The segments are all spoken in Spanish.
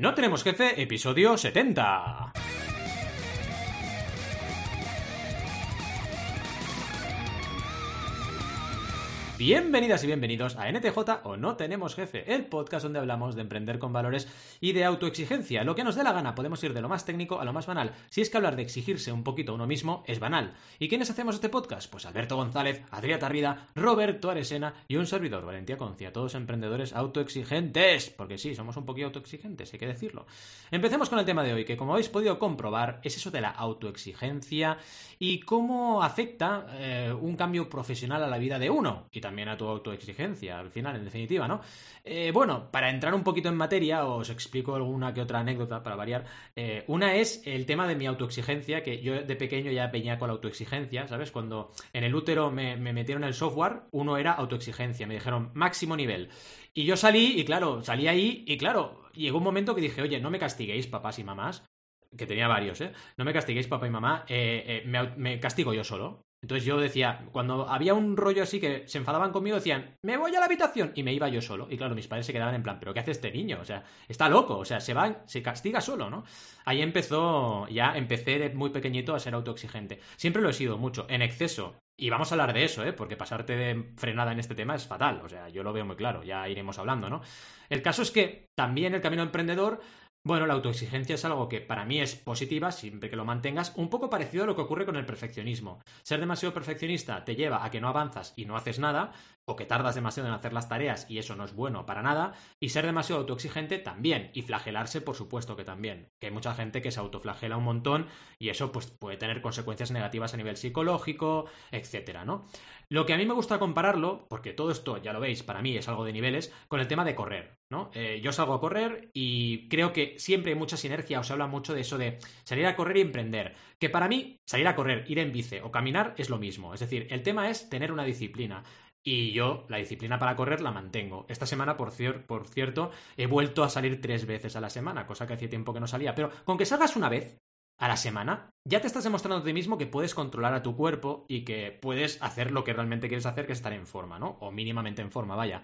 No tenemos jefe, episodio 70. Bienvenidas y bienvenidos a NTJ o No Tenemos Jefe, el podcast donde hablamos de emprender con valores y de autoexigencia. Lo que nos dé la gana, podemos ir de lo más técnico a lo más banal. Si es que hablar de exigirse un poquito a uno mismo es banal. ¿Y quiénes hacemos este podcast? Pues Alberto González, Adrià Tarrida, Roberto Aresena y un servidor, Valentía Concia, todos emprendedores autoexigentes. Porque sí, somos un poquito autoexigentes, hay que decirlo. Empecemos con el tema de hoy, que como habéis podido comprobar, es eso de la autoexigencia y cómo afecta eh, un cambio profesional a la vida de uno. También a tu autoexigencia, al final, en definitiva, ¿no? Eh, bueno, para entrar un poquito en materia, os explico alguna que otra anécdota para variar. Eh, una es el tema de mi autoexigencia, que yo de pequeño ya peñaba con la autoexigencia, ¿sabes? Cuando en el útero me, me metieron el software, uno era autoexigencia, me dijeron máximo nivel. Y yo salí, y claro, salí ahí, y claro, llegó un momento que dije, oye, no me castiguéis, papás y mamás, que tenía varios, ¿eh? No me castiguéis, papá y mamá, eh, me, castigo yo solo. Entonces yo decía, cuando había un rollo así que se enfadaban conmigo, decían, me voy a la habitación, y me iba yo solo. Y claro, mis padres se quedaban en plan, ¿pero qué hace este niño? O sea, está loco, o sea, se va, se castiga solo, ¿no? Ahí empezó, ya empecé de muy pequeñito a ser autoexigente. Siempre lo he sido mucho, en exceso. Y vamos a hablar de eso, ¿eh? Porque pasarte de frenada en este tema es fatal. O sea, yo lo veo muy claro, ya iremos hablando, ¿no? El caso es que también el camino emprendedor bueno, la autoexigencia es algo que para mí es positiva, siempre que lo mantengas, un poco parecido a lo que ocurre con el perfeccionismo. Ser demasiado perfeccionista te lleva a que no avanzas y no haces nada, o que tardas demasiado en hacer las tareas y eso no es bueno para nada, y ser demasiado autoexigente también, y flagelarse por supuesto que también, que hay mucha gente que se autoflagela un montón y eso pues puede tener consecuencias negativas a nivel psicológico, etcétera, ¿no? Lo que a mí me gusta compararlo, porque todo esto, ya lo veis, para mí es algo de niveles, con el tema de correr, ¿no? Eh, yo salgo a correr y creo que siempre hay mucha sinergia, os habla mucho de eso de salir a correr y emprender, que para mí salir a correr, ir en bici o caminar es lo mismo, es decir, el tema es tener una disciplina. Y yo la disciplina para correr la mantengo. Esta semana, por, por, cierto, he vuelto a salir tres veces a la semana, cosa que hacía tiempo que no salía. Pero con que salgas una vez a la semana, ya te estás demostrando a ti mismo que puedes controlar a tu cuerpo y que puedes hacer lo que realmente quieres hacer, que es estar en forma, ¿no? O mínimamente en forma, vaya.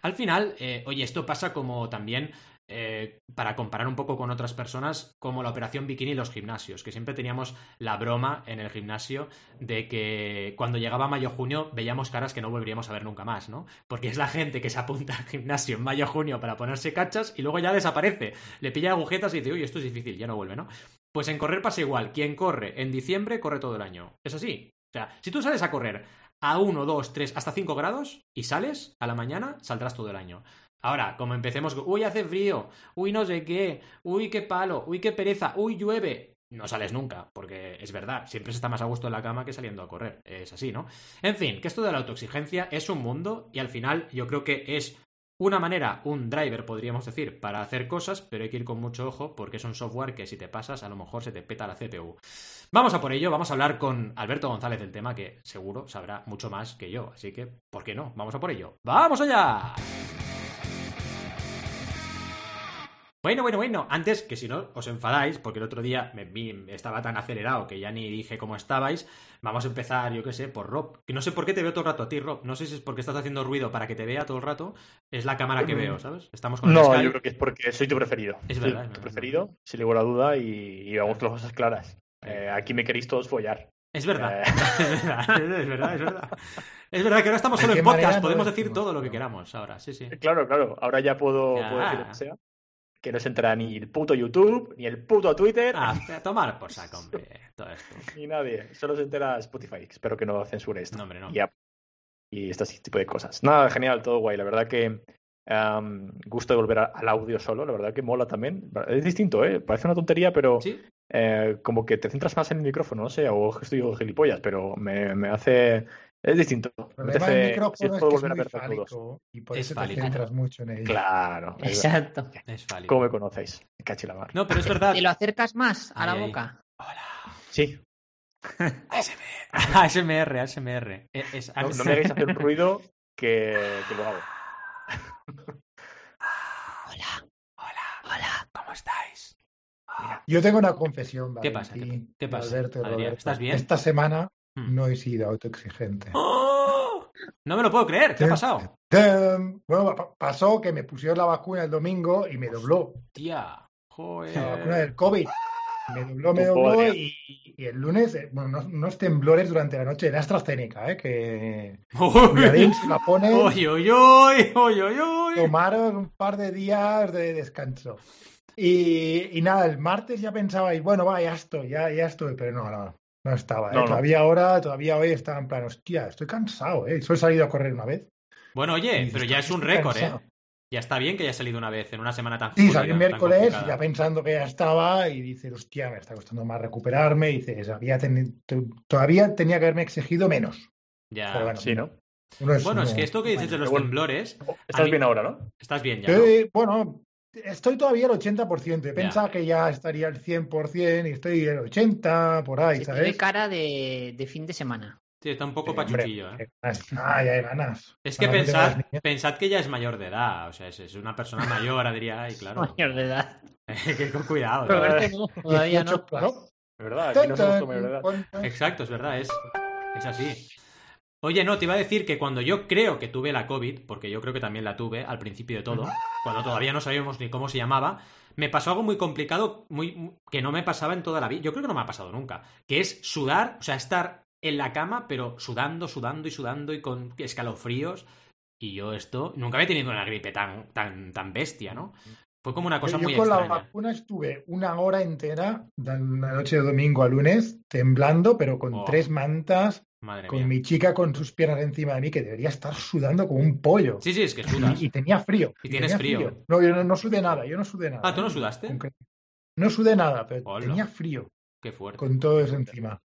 Al final, eh, oye, esto pasa como también eh, para comparar un poco con otras personas, como la operación bikini y los gimnasios, que siempre teníamos la broma en el gimnasio de que cuando llegaba mayo-junio veíamos caras que no volveríamos a ver nunca más, ¿no? Porque es la gente que se apunta al gimnasio en mayo-junio para ponerse cachas y luego ya desaparece, le pilla agujetas y dice, uy, esto es difícil, ya no vuelve, ¿no? Pues en correr pasa igual, quien corre en diciembre corre todo el año, es así. O sea, si tú sales a correr a 1, 2, 3, hasta 5 grados y sales a la mañana, saldrás todo el año. Ahora, como empecemos, uy, hace frío, uy, no sé qué, uy, qué palo, uy, qué pereza, uy, llueve. No sales nunca, porque es verdad, siempre se está más a gusto en la cama que saliendo a correr. Es así, ¿no? En fin, que esto de la autoexigencia es un mundo y al final yo creo que es una manera, un driver podríamos decir, para hacer cosas, pero hay que ir con mucho ojo porque es un software que si te pasas a lo mejor se te peta la CPU. Vamos a por ello, vamos a hablar con Alberto González del tema que seguro sabrá mucho más que yo, así que, ¿por qué no? Vamos a por ello. ¡Vamos allá! Bueno, bueno, bueno, antes que si no os enfadáis, porque el otro día me, me, estaba tan acelerado que ya ni dije cómo estabais, vamos a empezar, yo qué sé, por Rob. Que no sé por qué te veo todo el rato a ti, Rob. No sé si es porque estás haciendo ruido para que te vea todo el rato. Es la cámara que veo, ¿sabes? Estamos con No, Skype. yo creo que es porque soy tu preferido. Es soy verdad, es tu verdad. preferido, sin ninguna duda, y, y vamos con las cosas claras. Eh, aquí me queréis todos follar. Es verdad. Eh. es verdad, es verdad, es verdad. Es verdad que ahora estamos solo ¿De en podcast, no podemos decir todo lo que queramos ahora, sí, sí. Claro, claro. Ahora ya puedo, Ya. puedo decir lo que sea. Que no se entra ni el puto YouTube, ni el puto Twitter, Ah, a tomar por saco, hombre, todo esto. ni nadie. Solo se entera Spotify. Espero que no censure esto. No, hombre, no. Y, este tipo de cosas. Nada, genial, todo guay. La verdad que gusto de volver a- al audio solo. La verdad que mola también. Es distinto, ¿eh? Parece una tontería, pero ¿Sí? eh, como que te centras más en el micrófono, no sé, o estoy gilipollas, pero me, me hace... Es distinto. El Me problema del apetece- micrófono si es que es volver a muy ver a todos. fálico y por Es eso fálico. te centras mucho en ello. Claro. es- Exacto. Es válido. ¿Cómo me conocéis? Me cachi la mar. No, pero es verdad. ¿Te lo acercas más a la ahí. boca? Sí, ASMR, ASMR, ASMR. Es, es no, no me hagáis hacer un ruido que, que lo hago. Hola, Hola, hola. ¿cómo estáis? Yo tengo una confesión, ¿Qué pasa? ¿Qué- qué pasa? Alberto, Adrián, Roberto. ¿estás bien? Esta semana. No he sido autoexigente. ¡Oh! No me lo puedo creer, ¿qué ha pasado? Bueno, pa- pasó que me pusieron la vacuna el domingo y me dobló. Tía. Joder. La vacuna del COVID. Me dobló, me dobló y, y el lunes, eh, bueno, unos, unos temblores durante la noche de AstraZeneca, ¿eh? Que la uy, uy, uy. tomaron un par de días de descanso. Y, y nada, el martes ya pensaba, y bueno, va, ya estoy, ya, ya estoy, pero no, no, no estaba. ¿eh? No, no. Todavía ahora, todavía hoy estaba en plan, hostia, estoy cansado, ¿eh? Solo he salido a correr una vez. Bueno, oye, pero ya es un "Estoy récord, ¿eh? cansado". Ya está bien que haya salido una vez en una semana tan Sí, salí el miércoles, ya pensando que ya estaba, y dices, hostia, me está costando más recuperarme, y dices, había teni- to- todavía tenía que haberme exigido menos. Ya. Pero bueno, Sí, ¿no? es Bueno, es que esto que dices de los Bueno. temblores, Estás mí- bien ahora, ¿no? estás bien ya, bueno, estoy todavía al 80%. He Ya. pensado que ya estaría al 100% y estoy al 80%, por ahí, Se tiene ¿sabes? cara de, de fin de semana. Sí, está un poco Sí, hombre, pachuchillo, ¿eh? qué ganas. Ah, ya hay ganas. Es que pensad, pensad que ya es mayor de edad, o sea, es, es una persona mayor, diría, ay, claro. Mayor de edad. que con cuidado. Pero- ¿no? Roberto no, todavía 18 no. claro. Es verdad, aquí no somos tu mayor de edad. Exacto, es verdad, es, es así. Oye, no, te iba a decir que cuando yo creo que tuve la COVID, porque yo creo que también la tuve al principio de todo, cuando todavía no sabíamos ni cómo se llamaba, me pasó algo muy complicado, muy que no me pasaba en toda la vida. Yo creo que no me ha pasado nunca, que es sudar, o sea, estar en la cama, pero sudando, sudando y sudando y con escalofríos. Y yo esto nunca había tenido una gripe tan, tan, tan bestia, ¿no? Fue como una cosa Yo, muy yo con la extraña. vacuna estuve una hora entera, de la noche de domingo a lunes, temblando, pero con Oh, tres mantas, Madre con mía. mi chica con sus piernas encima de mí, que debería estar sudando como un pollo. Sí, sí, es que sudas. Y, y tenía frío. Y tienes frío. No, yo no, no sudé nada, yo no sudé nada. Ah, ¿tú no ¿eh? sudaste? No sudé nada, pero Hola. tenía frío Qué fuerte. con todo eso encima.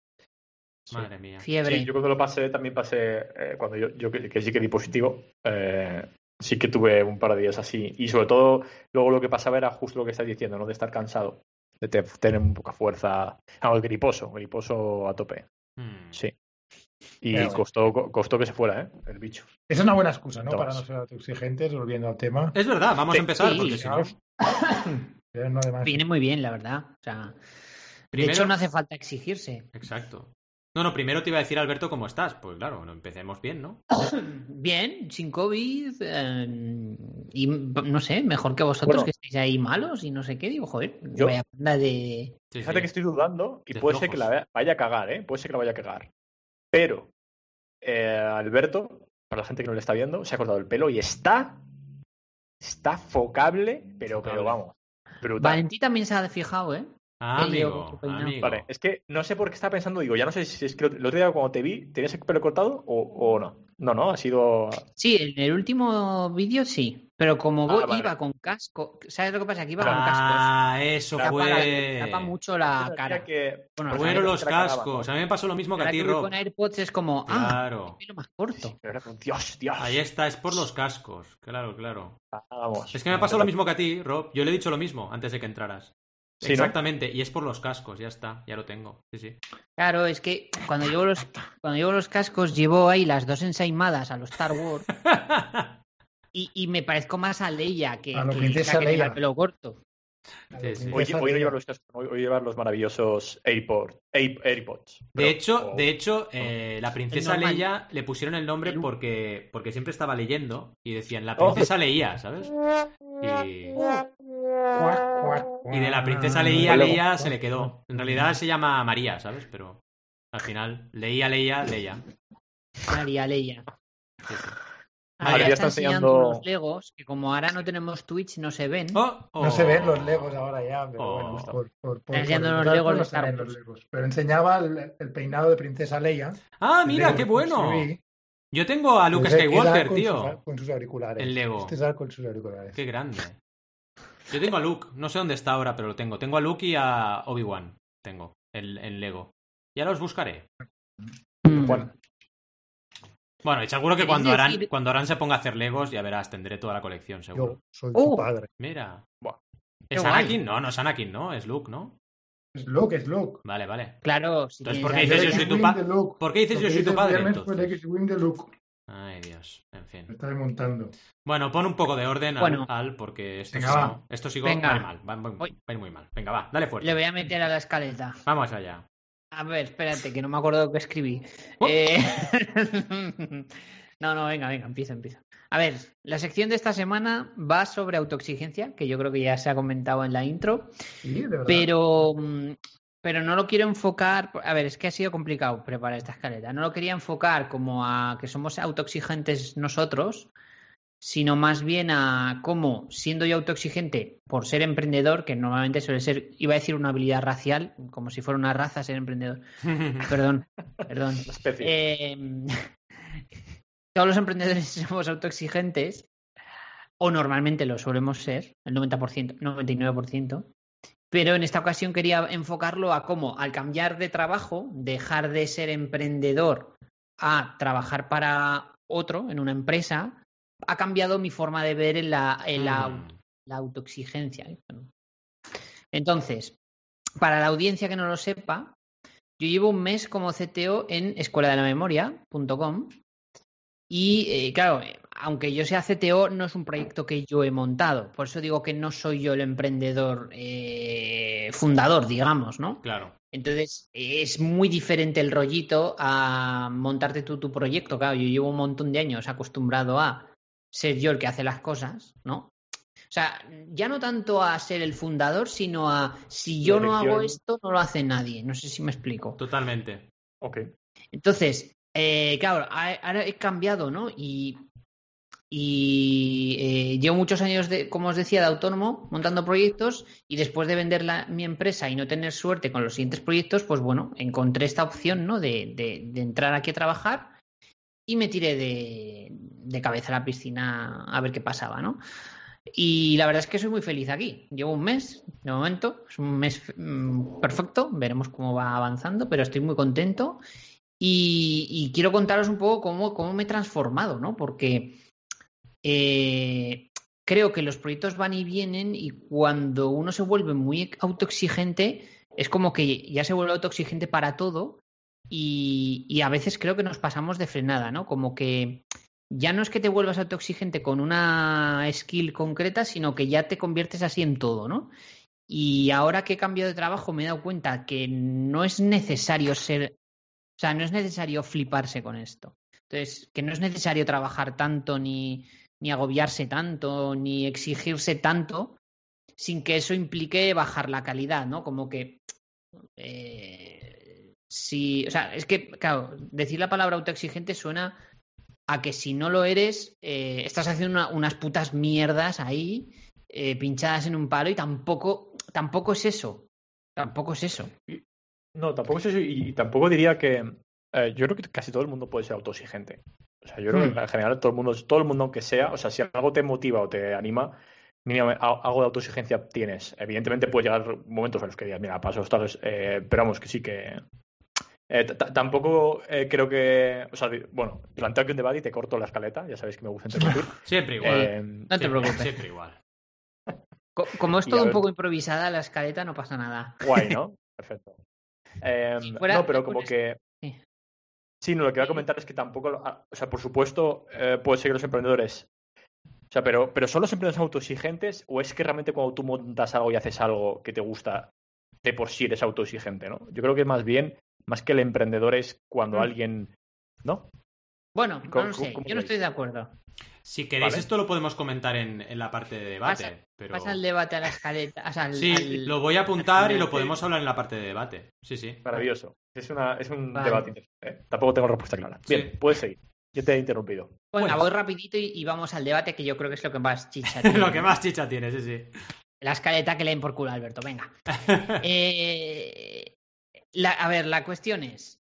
Sí. Madre mía. Fiebre. Sí, yo cuando lo pasé, también pasé, eh, cuando yo, yo que, que sí que di positivo, eh, sí que tuve un par de días así. Y sobre todo, luego lo que pasaba era justo lo que estás diciendo, ¿no? De estar cansado, de te- tener un poca fuerza. Ah, el griposo, griposo a tope, Hmm. sí. Y Pero- costó, co- costó que se fuera, ¿eh? El bicho. Es una buena excusa, ¿no? Para no ser autoexigentes, volviendo al tema. Es verdad, vamos Sí. a empezar, Sí, porque si no... Viene muy bien, la verdad. O sea, Primero- de hecho, no hace falta exigirse. Exacto. No, no, primero te iba a decir, Alberto, ¿cómo estás? Pues claro, no empecemos bien, ¿no? Bien, sin COVID. eh, y no sé, mejor que vosotros Bueno. que estáis ahí malos y no sé qué. Digo, joder, Yo- vaya panda de. Sí, Fíjate sí. que estoy dudando y De puede ser que la vaya a cagar, ¿eh? Puede ser que la vaya a cagar. Pero eh, Alberto, para la gente que no le está viendo, se ha cortado el pelo y está. Está focable, pero, pero vamos. Brutal. Valentí también se ha fijado, ¿eh? Ah, amigo. Vale, es que no sé por qué estaba pensando, digo, ya no sé si es que el otro día cuando te vi, ¿tenías el pelo cortado o, o no? No, no, ha sido. Sí, en el último vídeo sí. Pero como Ah, voy- vale. iba con casco, ¿sabes lo que pasa? Que iba con cascos. Ah, eso Tapa, la- fue. tapa mucho la cara. que- Bueno, Pues Fueron los cascos. ¿no? A mí me pasó lo mismo que a ti, Rob. con AirPods es como, ah, Claro. pelo más corto. Dios, Dios. Ahí está, es por los cascos. Claro, claro. Ah, vamos. Es que me pasó lo mismo que a ti, Rob. Yo le he dicho lo mismo antes de que entraras. Sí, ¿no? Exactamente, y es por los cascos, ya está, ya lo tengo. Sí, sí. Claro, es que cuando llevo los cuando llevo los cascos llevo ahí las dos ensaimadas a los Star Wars y, y me parezco más a Leia que, A lo que que el pelo corto. Sí, sí. Hoy, hoy no llevar los cascos, hoy, hoy llevar los maravillosos AirPods. Air- AirPods. De hecho, de hecho, eh, la princesa. Leia le pusieron el nombre porque, porque siempre estaba leyendo y decían la Oh. princesa leía, ¿sabes? Y, y de la princesa leía, leía, se le quedó. En realidad se llama María, ¿sabes? Pero al final, leía, leía, leía. María Leia. Sí, sí. Ahora Vale, ya está está enseñando enseñando- unos Legos que como ahora no tenemos Twitch no se ven. Oh, No se ven los oh. Legos ahora ya, pero Oh. bueno, Está. por, por, por, enseñando por los Legos no se ven los. Legos. Pero enseñaba el, el peinado de Princesa Leia. Ah, el mira, qué bueno. Yo tengo a Luke Skywalker, con tío. sus- con sus auriculares. El Lego. Este sale con sus auriculares. Qué grande. Yo tengo a Luke, no sé dónde está ahora, pero lo tengo. Tengo a Luke y a Obi-Wan. Tengo, el, en Lego. Ya los buscaré. Bueno, Bueno, y seguro que ¿Queréis cuando Aran, decir- cuando Aran se ponga a hacer Legos, ya verás, tendré toda la colección, seguro. Yo soy Oh. tu padre. Mira. Buah. ¿Es Qué guay. Anakin? No, no es Anakin, ¿no? Es Luke, ¿no? Es Luke, es Luke. Vale, vale. Claro, si Entonces, ¿por qué dices yo soy tu X-Wing pa- de Luke. ¿Por qué dices yo soy tu padre, entonces? De Luke. Ay, Dios. En fin. Me está desmontando. Bueno, pon un poco de orden al, Bueno. al, porque esto, Venga, va. esto sigo Venga. ir mal. Va, va- va muy mal. Venga, va, dale fuerte. Le voy a meter a la escaleta. Vamos allá. A ver, espérate, que no me acuerdo lo que escribí. Oh. Eh, no, no, venga, venga, empieza, empieza. A ver, la sección de esta semana va sobre autoexigencia, que yo creo que ya se ha comentado en la intro, Sí, pero, mm, pero no lo quiero enfocar. A ver, es que ha sido complicado preparar esta escaleta. No lo quería enfocar como a que somos autoexigentes nosotros, sino más bien a cómo, siendo yo autoexigente por ser emprendedor, que normalmente suele ser, iba a decir una habilidad racial, como si fuera una raza ser emprendedor. Perdón, perdón. Eh, todos los emprendedores somos autoexigentes, o normalmente lo solemos ser, el 90%, 99%, pero en esta ocasión quería enfocarlo a cómo al cambiar de trabajo, dejar de ser emprendedor a trabajar para otro en una empresa, ha cambiado mi forma de ver en la, en la, Mm. la autoexigencia. Entonces, para la audiencia que no lo sepa, yo llevo un mes como CTO en escuela de la memoria.com y eh, claro, eh, aunque yo sea CTO, no es un proyecto que yo he montado. Por eso digo que no soy yo el emprendedor eh, fundador, digamos, ¿no? Claro. Entonces, es muy diferente el rollito a montarte tú tu proyecto. Claro, yo llevo un montón de años acostumbrado a ser yo el que hace las cosas, ¿no? O sea, ya no tanto a ser el fundador, sino a si yo no hago esto, no lo hace nadie. No sé si me explico. Totalmente. Ok. Entonces, eh, claro, ahora he cambiado, ¿no? Y, y eh, llevo muchos años, de, como os decía, de autónomo, montando proyectos y después de vender la- mi empresa y no tener suerte con los siguientes proyectos, pues bueno, encontré esta opción, ¿no? De, de- de entrar aquí a trabajar y me tiré de, cabeza a la piscina a ver qué pasaba, ¿no? Y la verdad es que soy muy feliz aquí. Llevo un mes, de momento, es un mes mm, perfecto, veremos cómo va avanzando, pero estoy muy contento. Y, quiero contaros un poco cómo, cómo me he transformado, ¿no? Porque eh, creo que los proyectos van y vienen y cuando uno se vuelve muy autoexigente, es como que ya se vuelve autoexigente para todo y, a veces creo que nos pasamos de frenada, ¿no? Como que ya no es que te vuelvas autoexigente con una skill concreta, sino que ya te conviertes así en todo, ¿no? Y ahora que he cambiado de trabajo me he dado cuenta que no es necesario ser, o sea, no es necesario fliparse con esto. Entonces, que no es necesario trabajar tanto, ni, ni agobiarse tanto, ni exigirse tanto, sin que eso implique bajar la calidad, ¿no? Como que eh, si, o sea, es que, claro, decir la palabra autoexigente suena a que si no lo eres, eh, estás haciendo una- unas putas mierdas ahí, eh, pinchadas en un palo, y tampoco, tampoco es eso. Tampoco es eso. No, tampoco es eso. Y, y tampoco diría que. eh, yo creo que casi todo el mundo puede ser autoexigente. O sea, yo creo Hmm. que en general todo el mundo, todo el mundo aunque sea, o sea, si algo te motiva o te anima, mínimamente algo de autoexigencia tienes. Evidentemente puede llegar momentos en los que digas, mira, paso estas, eh, pero vamos, que sí que. Eh, tampoco eh, creo que. O sea, bueno, planteo aquí un debate y te corto la escaleta, ya sabéis que me gusta interrumpir. Siempre igual. Eh, No te Siempre- preocupes. Siempre igual. Co- Como es todo un ver- poco improvisada la escaleta, no pasa nada. Guay, ¿no? Perfecto. Eh, Si fuera- no, pero como que. Sí. Sí, no, lo que voy a comentar es que tampoco. ah, O sea, por supuesto, eh, puede ser que los emprendedores. O sea, pero, pero ¿son los emprendedores autoexigentes o es que realmente cuando tú montas algo y haces algo que te gusta, de por sí eres autoexigente, ¿no? Yo creo que más bien, más que el emprendedor es cuando Mm. alguien. ¿No? Bueno, no ¿Cómo- lo sé. Yo no estoy de acuerdo. Si queréis, Vale. esto lo podemos comentar en, en la parte de debate. Pasa- pero... Pasa el debate a la escaleta. o sea, al- Sí, al- lo voy a apuntar y lo podemos hablar en la parte de debate. Sí, sí. Maravilloso. Es, una, es un Vale. debate interesante. ¿eh? Tampoco tengo respuesta clara. Sí. Bien, puedes seguir. Yo te he interrumpido. Pues- voy rapidito y, y vamos al debate que yo creo que es lo que más chicha tiene. lo que más chicha tiene, sí, sí. La escaleta que le den por culo a Alberto, venga. Eh, a ver, la cuestión es,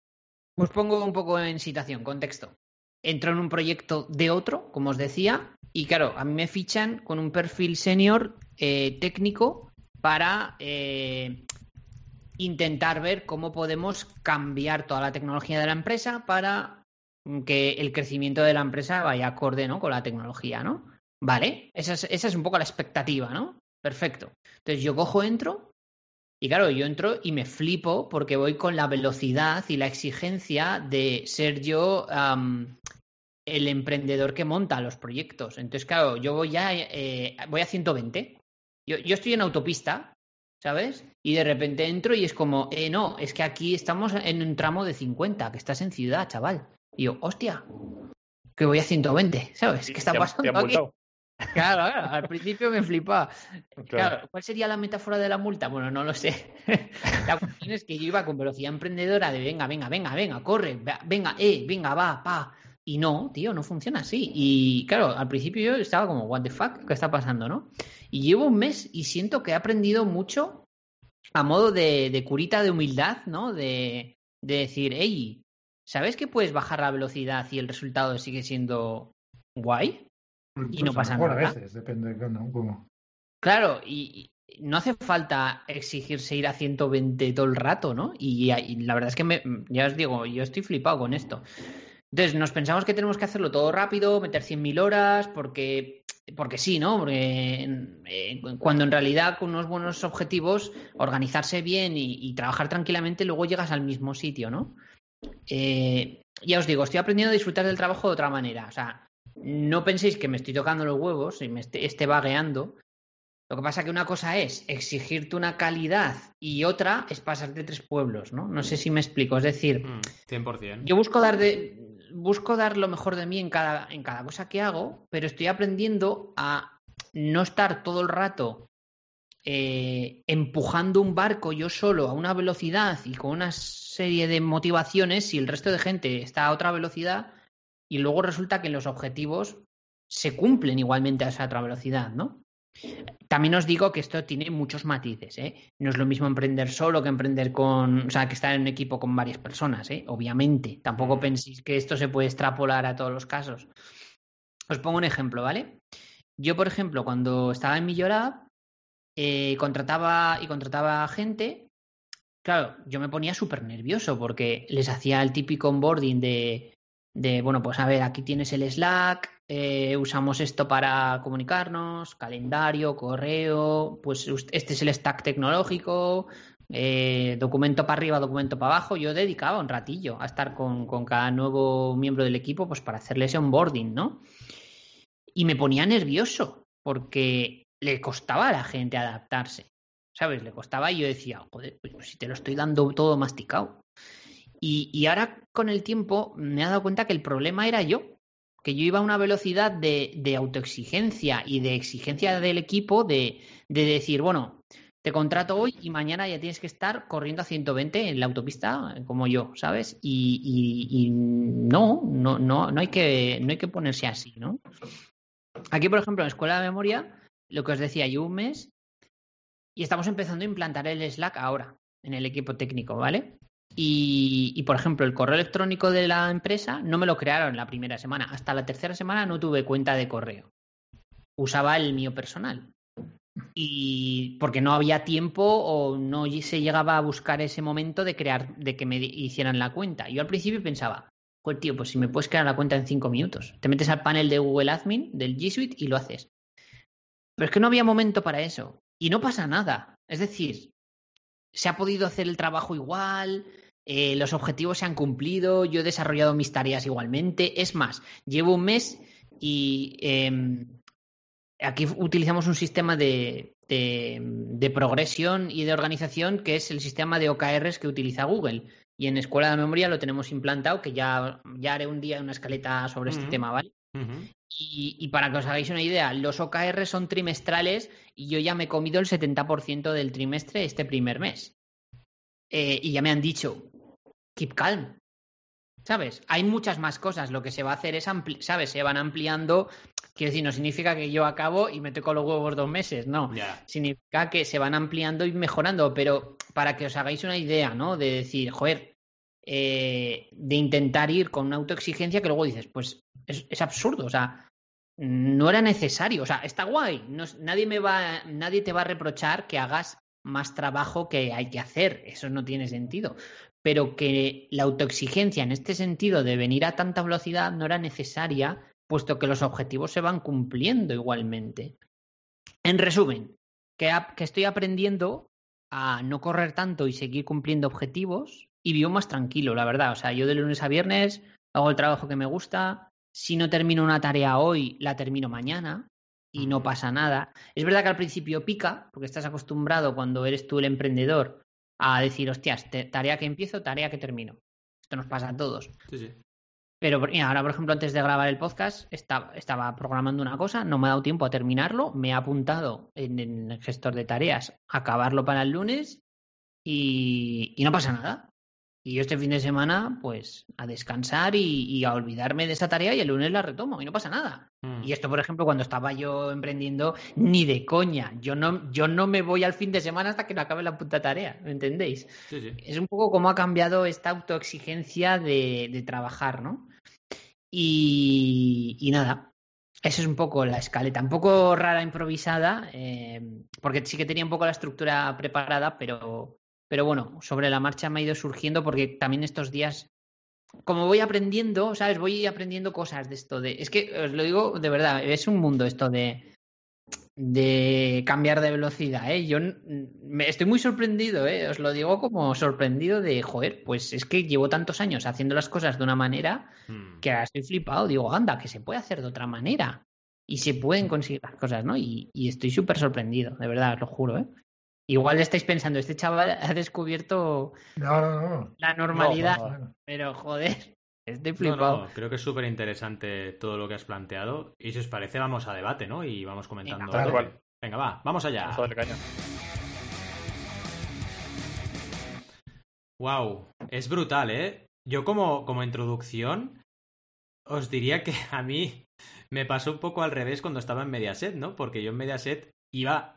os pongo un poco en situación, contexto. Entro en un proyecto de otro, como os decía, y claro, a mí me fichan con un perfil senior eh, técnico para eh, intentar ver cómo podemos cambiar toda la tecnología de la empresa para que el crecimiento de la empresa vaya acorde ¿no? con la tecnología, ¿no? Vale, esa es, esa es un poco la expectativa, ¿no? Perfecto. Entonces yo cojo, entro, y claro, yo entro y me flipo porque voy con la velocidad y la exigencia de ser yo am, el emprendedor que monta los proyectos. Entonces, claro, yo voy ya, eh, voy a 120. Yo, yo estoy en autopista, ¿sabes? Y de repente entro y es como, eh, no, es que aquí estamos en un tramo de 50, que estás en ciudad, chaval. Y yo, hostia. que voy a 120, ¿sabes? ¿Qué está ¿Te han- te pasando han aquí? Claro, al principio me flipaba. Claro. Claro, ¿cuál sería la metáfora de la multa? Bueno, no lo sé. La cuestión es que yo iba con velocidad emprendedora de venga, venga, venga, venga, corre, venga, eh, venga, va, pa. Y no, tío, no funciona así. Y claro, al principio yo estaba como, what the fuck, ¿qué está pasando, no? Y llevo un mes y siento que he aprendido mucho a modo de, de curita de humildad, ¿no? De, de decir, hey, ¿sabes que puedes bajar la velocidad y el resultado sigue siendo guay? Y no pasa mejor nada. A veces, depende de ¿no? cómo. Claro, y, y no hace falta exigirse ir a 120 todo el rato, ¿no? Y, y la verdad es que me, ya os digo, yo estoy flipado con esto. Entonces, nos pensamos que tenemos que hacerlo todo rápido, meter 100.000 horas, porque, porque sí, ¿no? Porque eh, cuando en realidad con unos buenos objetivos, organizarse bien y, y trabajar tranquilamente, luego llegas al mismo sitio, ¿no? Eh, ya os digo, estoy aprendiendo a disfrutar del trabajo de otra manera. O sea, no penséis que me estoy tocando los huevos y me esté, esté vagueando. Lo que pasa que una cosa es exigirte una calidad y otra es pasarte tres pueblos, ¿no? No sé si me explico. Es decir, Mm, 100%. yo busco dar de busco dar lo mejor de mí en cada en cada cosa que hago, pero estoy aprendiendo a no estar todo el rato eh, empujando un barco yo solo a una velocidad y con una serie de motivaciones si el resto de gente está a otra velocidad y luego resulta que los objetivos se cumplen igualmente a esa otra velocidad, ¿no? También os digo que esto tiene muchos matices, ¿eh? No es lo mismo emprender solo que emprender con, o sea, que estar en un equipo con varias personas, ¿eh? Obviamente. Tampoco penséis que esto se puede extrapolar a todos los casos. Os pongo un ejemplo, ¿vale? Yo, por ejemplo, cuando estaba en Millorab, eh, contrataba y contrataba gente, claro, yo me ponía súper nervioso porque les hacía el típico onboarding de, de, bueno, pues a ver, aquí tienes el Slack, eh, usamos esto para comunicarnos, calendario, correo, pues este es el stack tecnológico, eh, documento para arriba, documento para abajo. Yo dedicaba un ratillo a estar con, con cada nuevo miembro del equipo, pues para hacerle ese onboarding, ¿no? Y me ponía nervioso porque le costaba a la gente adaptarse, ¿sabes? Le costaba y yo decía, joder, pues si te lo estoy dando todo masticado. Y, ahora con el tiempo me he dado cuenta que el problema era yo, que yo iba a una velocidad de, autoexigencia y de exigencia del equipo de, de decir, bueno, te contrato hoy y mañana ya tienes que estar corriendo a 120 en la autopista como yo, ¿sabes? Y, no, no, no, no hay que, no hay que ponerse así, ¿no? Aquí, por ejemplo, en Escuela de Memoria, lo que os decía, yo un mes y estamos empezando a implantar el Slack ahora en el equipo técnico, ¿vale? Y, por ejemplo, el correo electrónico de la empresa no me lo crearon la primera semana. Hasta la tercera semana no tuve cuenta de correo. Usaba el mío personal. Y porque no había tiempo o no se llegaba a buscar ese momento de crear, de que me hicieran la cuenta. Yo al principio pensaba, pues tío, pues si me puedes crear la cuenta en cinco minutos. Te metes al panel de Google Admin, del G Suite y lo haces. Pero es que no había momento para eso. Y no pasa nada. Es decir, se ha podido hacer el trabajo igual, eh, los objetivos se han cumplido, yo he desarrollado mis tareas igualmente. Es más, llevo un mes y eh, aquí utilizamos un sistema de, de, de, progresión y de organización que es el sistema de OKRs que utiliza Google. Y en Escuela de Memoria lo tenemos implantado, que ya, ya haré un día una escaleta sobre uh -huh. este tema, ¿vale? Uh -huh. Y, y, para que os hagáis una idea, los OKR son trimestrales y yo ya me he comido el 70% del trimestre este primer mes. Eh, y ya me han dicho, keep calm. ¿Sabes? Hay muchas más cosas. Lo que se va a hacer es, ¿sabes? Se van ampliando. Quiero decir, no significa que yo acabo y me toco los huevos dos meses, no. Yeah. Significa que se van ampliando y mejorando. Pero para que os hagáis una idea, ¿no? De decir, joder, eh, de intentar ir con una autoexigencia que luego dices, pues es, es absurdo. O sea, no era necesario. O sea, está guay. No, nadie, me va, nadie te va a reprochar que hagas más trabajo que hay que hacer. Eso no tiene sentido. Pero que la autoexigencia en este sentido de venir a tanta velocidad no era necesaria, puesto que los objetivos se van cumpliendo igualmente. En resumen, que, que estoy aprendiendo a no correr tanto y seguir cumpliendo objetivos y vivo más tranquilo, la verdad. O sea, yo de lunes a viernes hago el trabajo que me gusta. Si no termino una tarea hoy, la termino mañana y no pasa nada. Es verdad que al principio pica, porque estás acostumbrado cuando eres tú el emprendedor a decir, hostias, tarea que empiezo, tarea que termino. Esto nos pasa a todos. Sí, sí. Pero mira, ahora, por ejemplo, antes de grabar el podcast, estaba, estaba programando una cosa, no me ha dado tiempo a terminarlo, me he apuntado en, en el gestor de tareas a acabarlo para el lunes y, y no pasa nada. Y yo este fin de semana, pues, a descansar y, y a olvidarme de esa tarea y el lunes la retomo y no pasa nada. Mm. Y esto, por ejemplo, cuando estaba yo emprendiendo, ni de coña. Yo no, yo no me voy al fin de semana hasta que no acabe la puta tarea, ¿me entendéis? Sí, sí. Es un poco cómo ha cambiado esta autoexigencia de, de trabajar, ¿no? Y, y nada, eso es un poco la escaleta, un poco rara, improvisada, eh, porque sí que tenía un poco la estructura preparada, pero, pero bueno, sobre la marcha me ha ido surgiendo porque también estos días, como voy aprendiendo, ¿sabes? Voy aprendiendo cosas de esto de... Es que os lo digo de verdad, es un mundo esto de de cambiar de velocidad, ¿eh? Yo me estoy muy sorprendido, ¿eh? Os lo digo como sorprendido de, joder, pues es que llevo tantos años haciendo las cosas de una manera Mm. que ahora estoy flipado. Digo, anda, que se puede hacer de otra manera y se pueden conseguir las cosas, ¿no? Y, y estoy súper sorprendido, de verdad, os lo juro, ¿eh? Igual estáis pensando, este chaval ha descubierto No, no, no. la normalidad, No, no, no. pero joder, estoy flipado. no, creo que es súper interesante todo lo que has planteado. Y si os parece, vamos a debate, ¿no? Y vamos comentando. Venga. Venga, va, vamos allá. Vamos a darle caña. Wow, es brutal, ¿eh? Yo como, como introducción os diría que a mí me pasó un poco al revés cuando estaba en Mediaset, ¿no? Porque yo en Mediaset iba,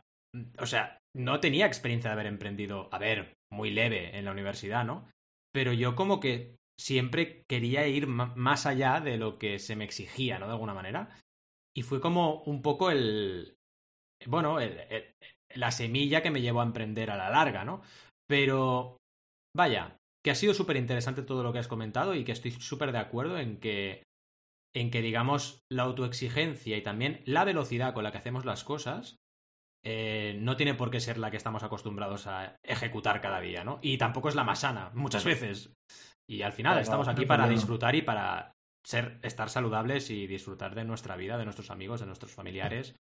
o sea, no tenía experiencia de haber emprendido, a ver, muy leve en la universidad, ¿no? Pero yo como que siempre quería ir más allá de lo que se me exigía, ¿no? De alguna manera. Y fue como un poco el, bueno, la semilla que me llevó a emprender a la larga, ¿no? Pero Vaya, que ha sido súper interesante todo lo que has comentado y que estoy súper de acuerdo en que, en que, digamos, la autoexigencia y también la velocidad con la que hacemos las cosas eh, no tiene por qué ser la que estamos acostumbrados a ejecutar cada día, ¿no? Y tampoco es la más sana, muchas veces. Y al final estamos aquí para disfrutar y para ser, estar saludables y disfrutar de nuestra vida, de nuestros amigos, de nuestros familiares.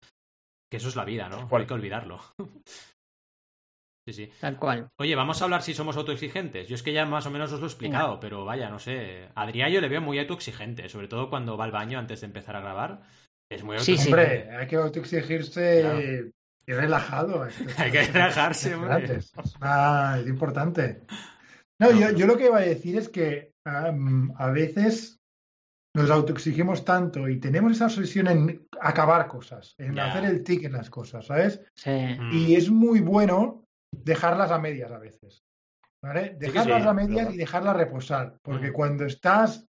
Que eso es la vida, ¿no? No cual. hay que olvidarlo. sí, sí. Tal cual. Oye, vamos a hablar si somos autoexigentes. Yo es que ya más o menos os lo he explicado, pero vaya, no sé. A Adrián yo le veo muy autoexigente, sobre todo cuando va al baño antes de empezar a grabar. Es muy Sí, sí. autoexigente. Hombre, hay que autoexigirse Claro. Y relajado. Esto- Hay que relajarse, hombre. Es, una- es importante. No, No, yo, yo lo que iba a decir es que a veces nos autoexigimos tanto y tenemos esa obsesión en acabar cosas, en hacer el tic en las cosas, ¿sabes? Sí. Mm. Y es muy bueno dejarlas a medias a veces. ¿Vale? Dejarlas sí, a medias y dejarlas reposar. Porque Mm. cuando estás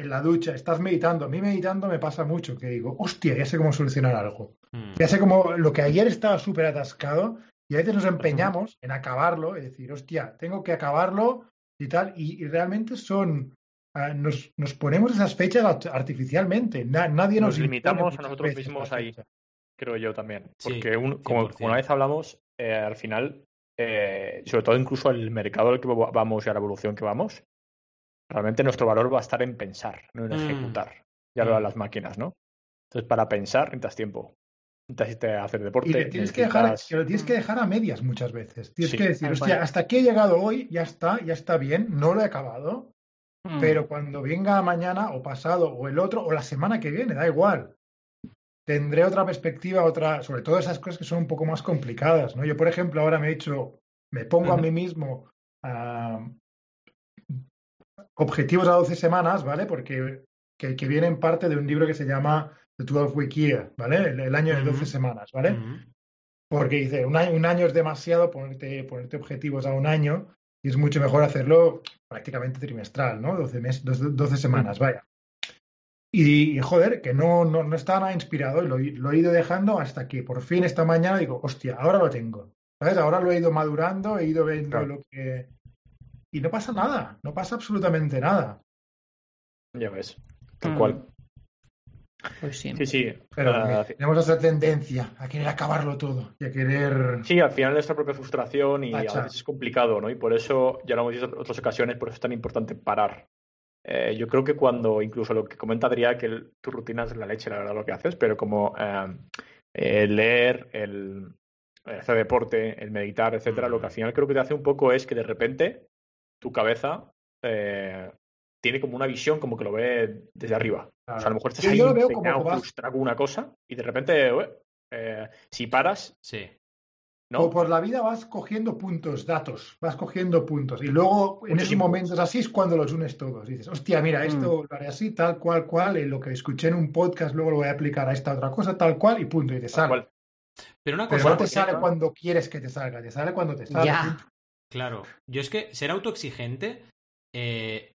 en la ducha, estás meditando, a mí meditando me pasa mucho, que digo, hostia, ya sé cómo solucionar algo. Mm. Ya sé cómo lo que ayer estaba súper atascado y a veces nos empeñamos en acabarlo, es decir, hostia, tengo que acabarlo y tal, y, y realmente son, ah, nos, nos ponemos esas fechas art- artificialmente, Na- nadie nos, limitamos a nosotros mismos ahí. fecha. creo yo también. Sí, Porque un- como, 100%. como una vez hablamos, eh, al final, eh, sobre todo incluso el mercado al que va- vamos y a la evolución que vamos, realmente nuestro valor va a estar en pensar, no en Mm. ejecutar. Ya lo Mm. dan las máquinas, ¿no? Entonces, para pensar necesitas tiempo. Necesitas hacer deporte. Y le tienes que dejar, que lo tienes que dejar a medias muchas veces. Tienes Sí, que decir, hostia, hasta aquí he llegado hoy, ya está, ya está bien, no lo he acabado, Mm. pero cuando venga mañana o pasado o el otro o la semana que viene, da igual. Tendré otra perspectiva, otra, sobre todo esas cosas que son un poco más complicadas, ¿no? Yo, por ejemplo, ahora me he hecho, me pongo a mí mismo ah, objetivos a 12 semanas, ¿vale? Porque que, que vienen parte de un libro que se llama The 12 Week Year, ¿vale? El, el año de 12 Ujú. semanas, ¿vale? Porque dice, un año, un año es demasiado ponerte, ponerte objetivos a un año y es mucho mejor hacerlo prácticamente trimestral, ¿no? 12, mes, 12, 12 semanas, vaya. Y, y, joder, que no, no, no estaba nada inspirado y lo, he- lo he ido dejando hasta que por fin esta mañana digo, hostia, ahora lo tengo. ¿Sabes? Ahora lo he ido madurando, he ido viendo Claro. lo que... Y no pasa nada, no pasa absolutamente nada. Ya ves. Tal Mm. cual. Pues sí. Sí, sí. Pero tenemos esa tendencia a querer acabarlo todo y a querer... Sí, al final nuestra propia frustración y a veces es complicado, ¿no? Y por eso, ya lo hemos dicho en otras ocasiones, por eso es tan importante parar. Eh, yo creo que cuando, incluso lo que comenta Adrián, que el- tu rutina es la leche, la verdad, lo que haces, pero como eh, el leer, el, el hacer deporte, el meditar, etcétera, Mm. lo que al final creo que te hace un poco es que de repente tu cabeza eh, tiene como una visión como que lo ve desde arriba. O sea, a lo mejor estás Yo- ahí yo lo veo como frustrado con una cosa y de repente, eh, si paras, Sí. ¿no? O por la vida vas cogiendo puntos, datos, vas cogiendo puntos. Y luego, en Muchos esos momentos así es cuando los unes todos. Dices, hostia, mira, esto lo haré así, tal cual, cual. En lo que escuché en un podcast, luego lo voy a aplicar a esta otra cosa, tal cual, y punto. Y te sale. Pero una Pero cosa, no te sale cuando quieres que te salga, te sale cuando te sale. Ya. Claro, yo es que ser autoexigente, eh,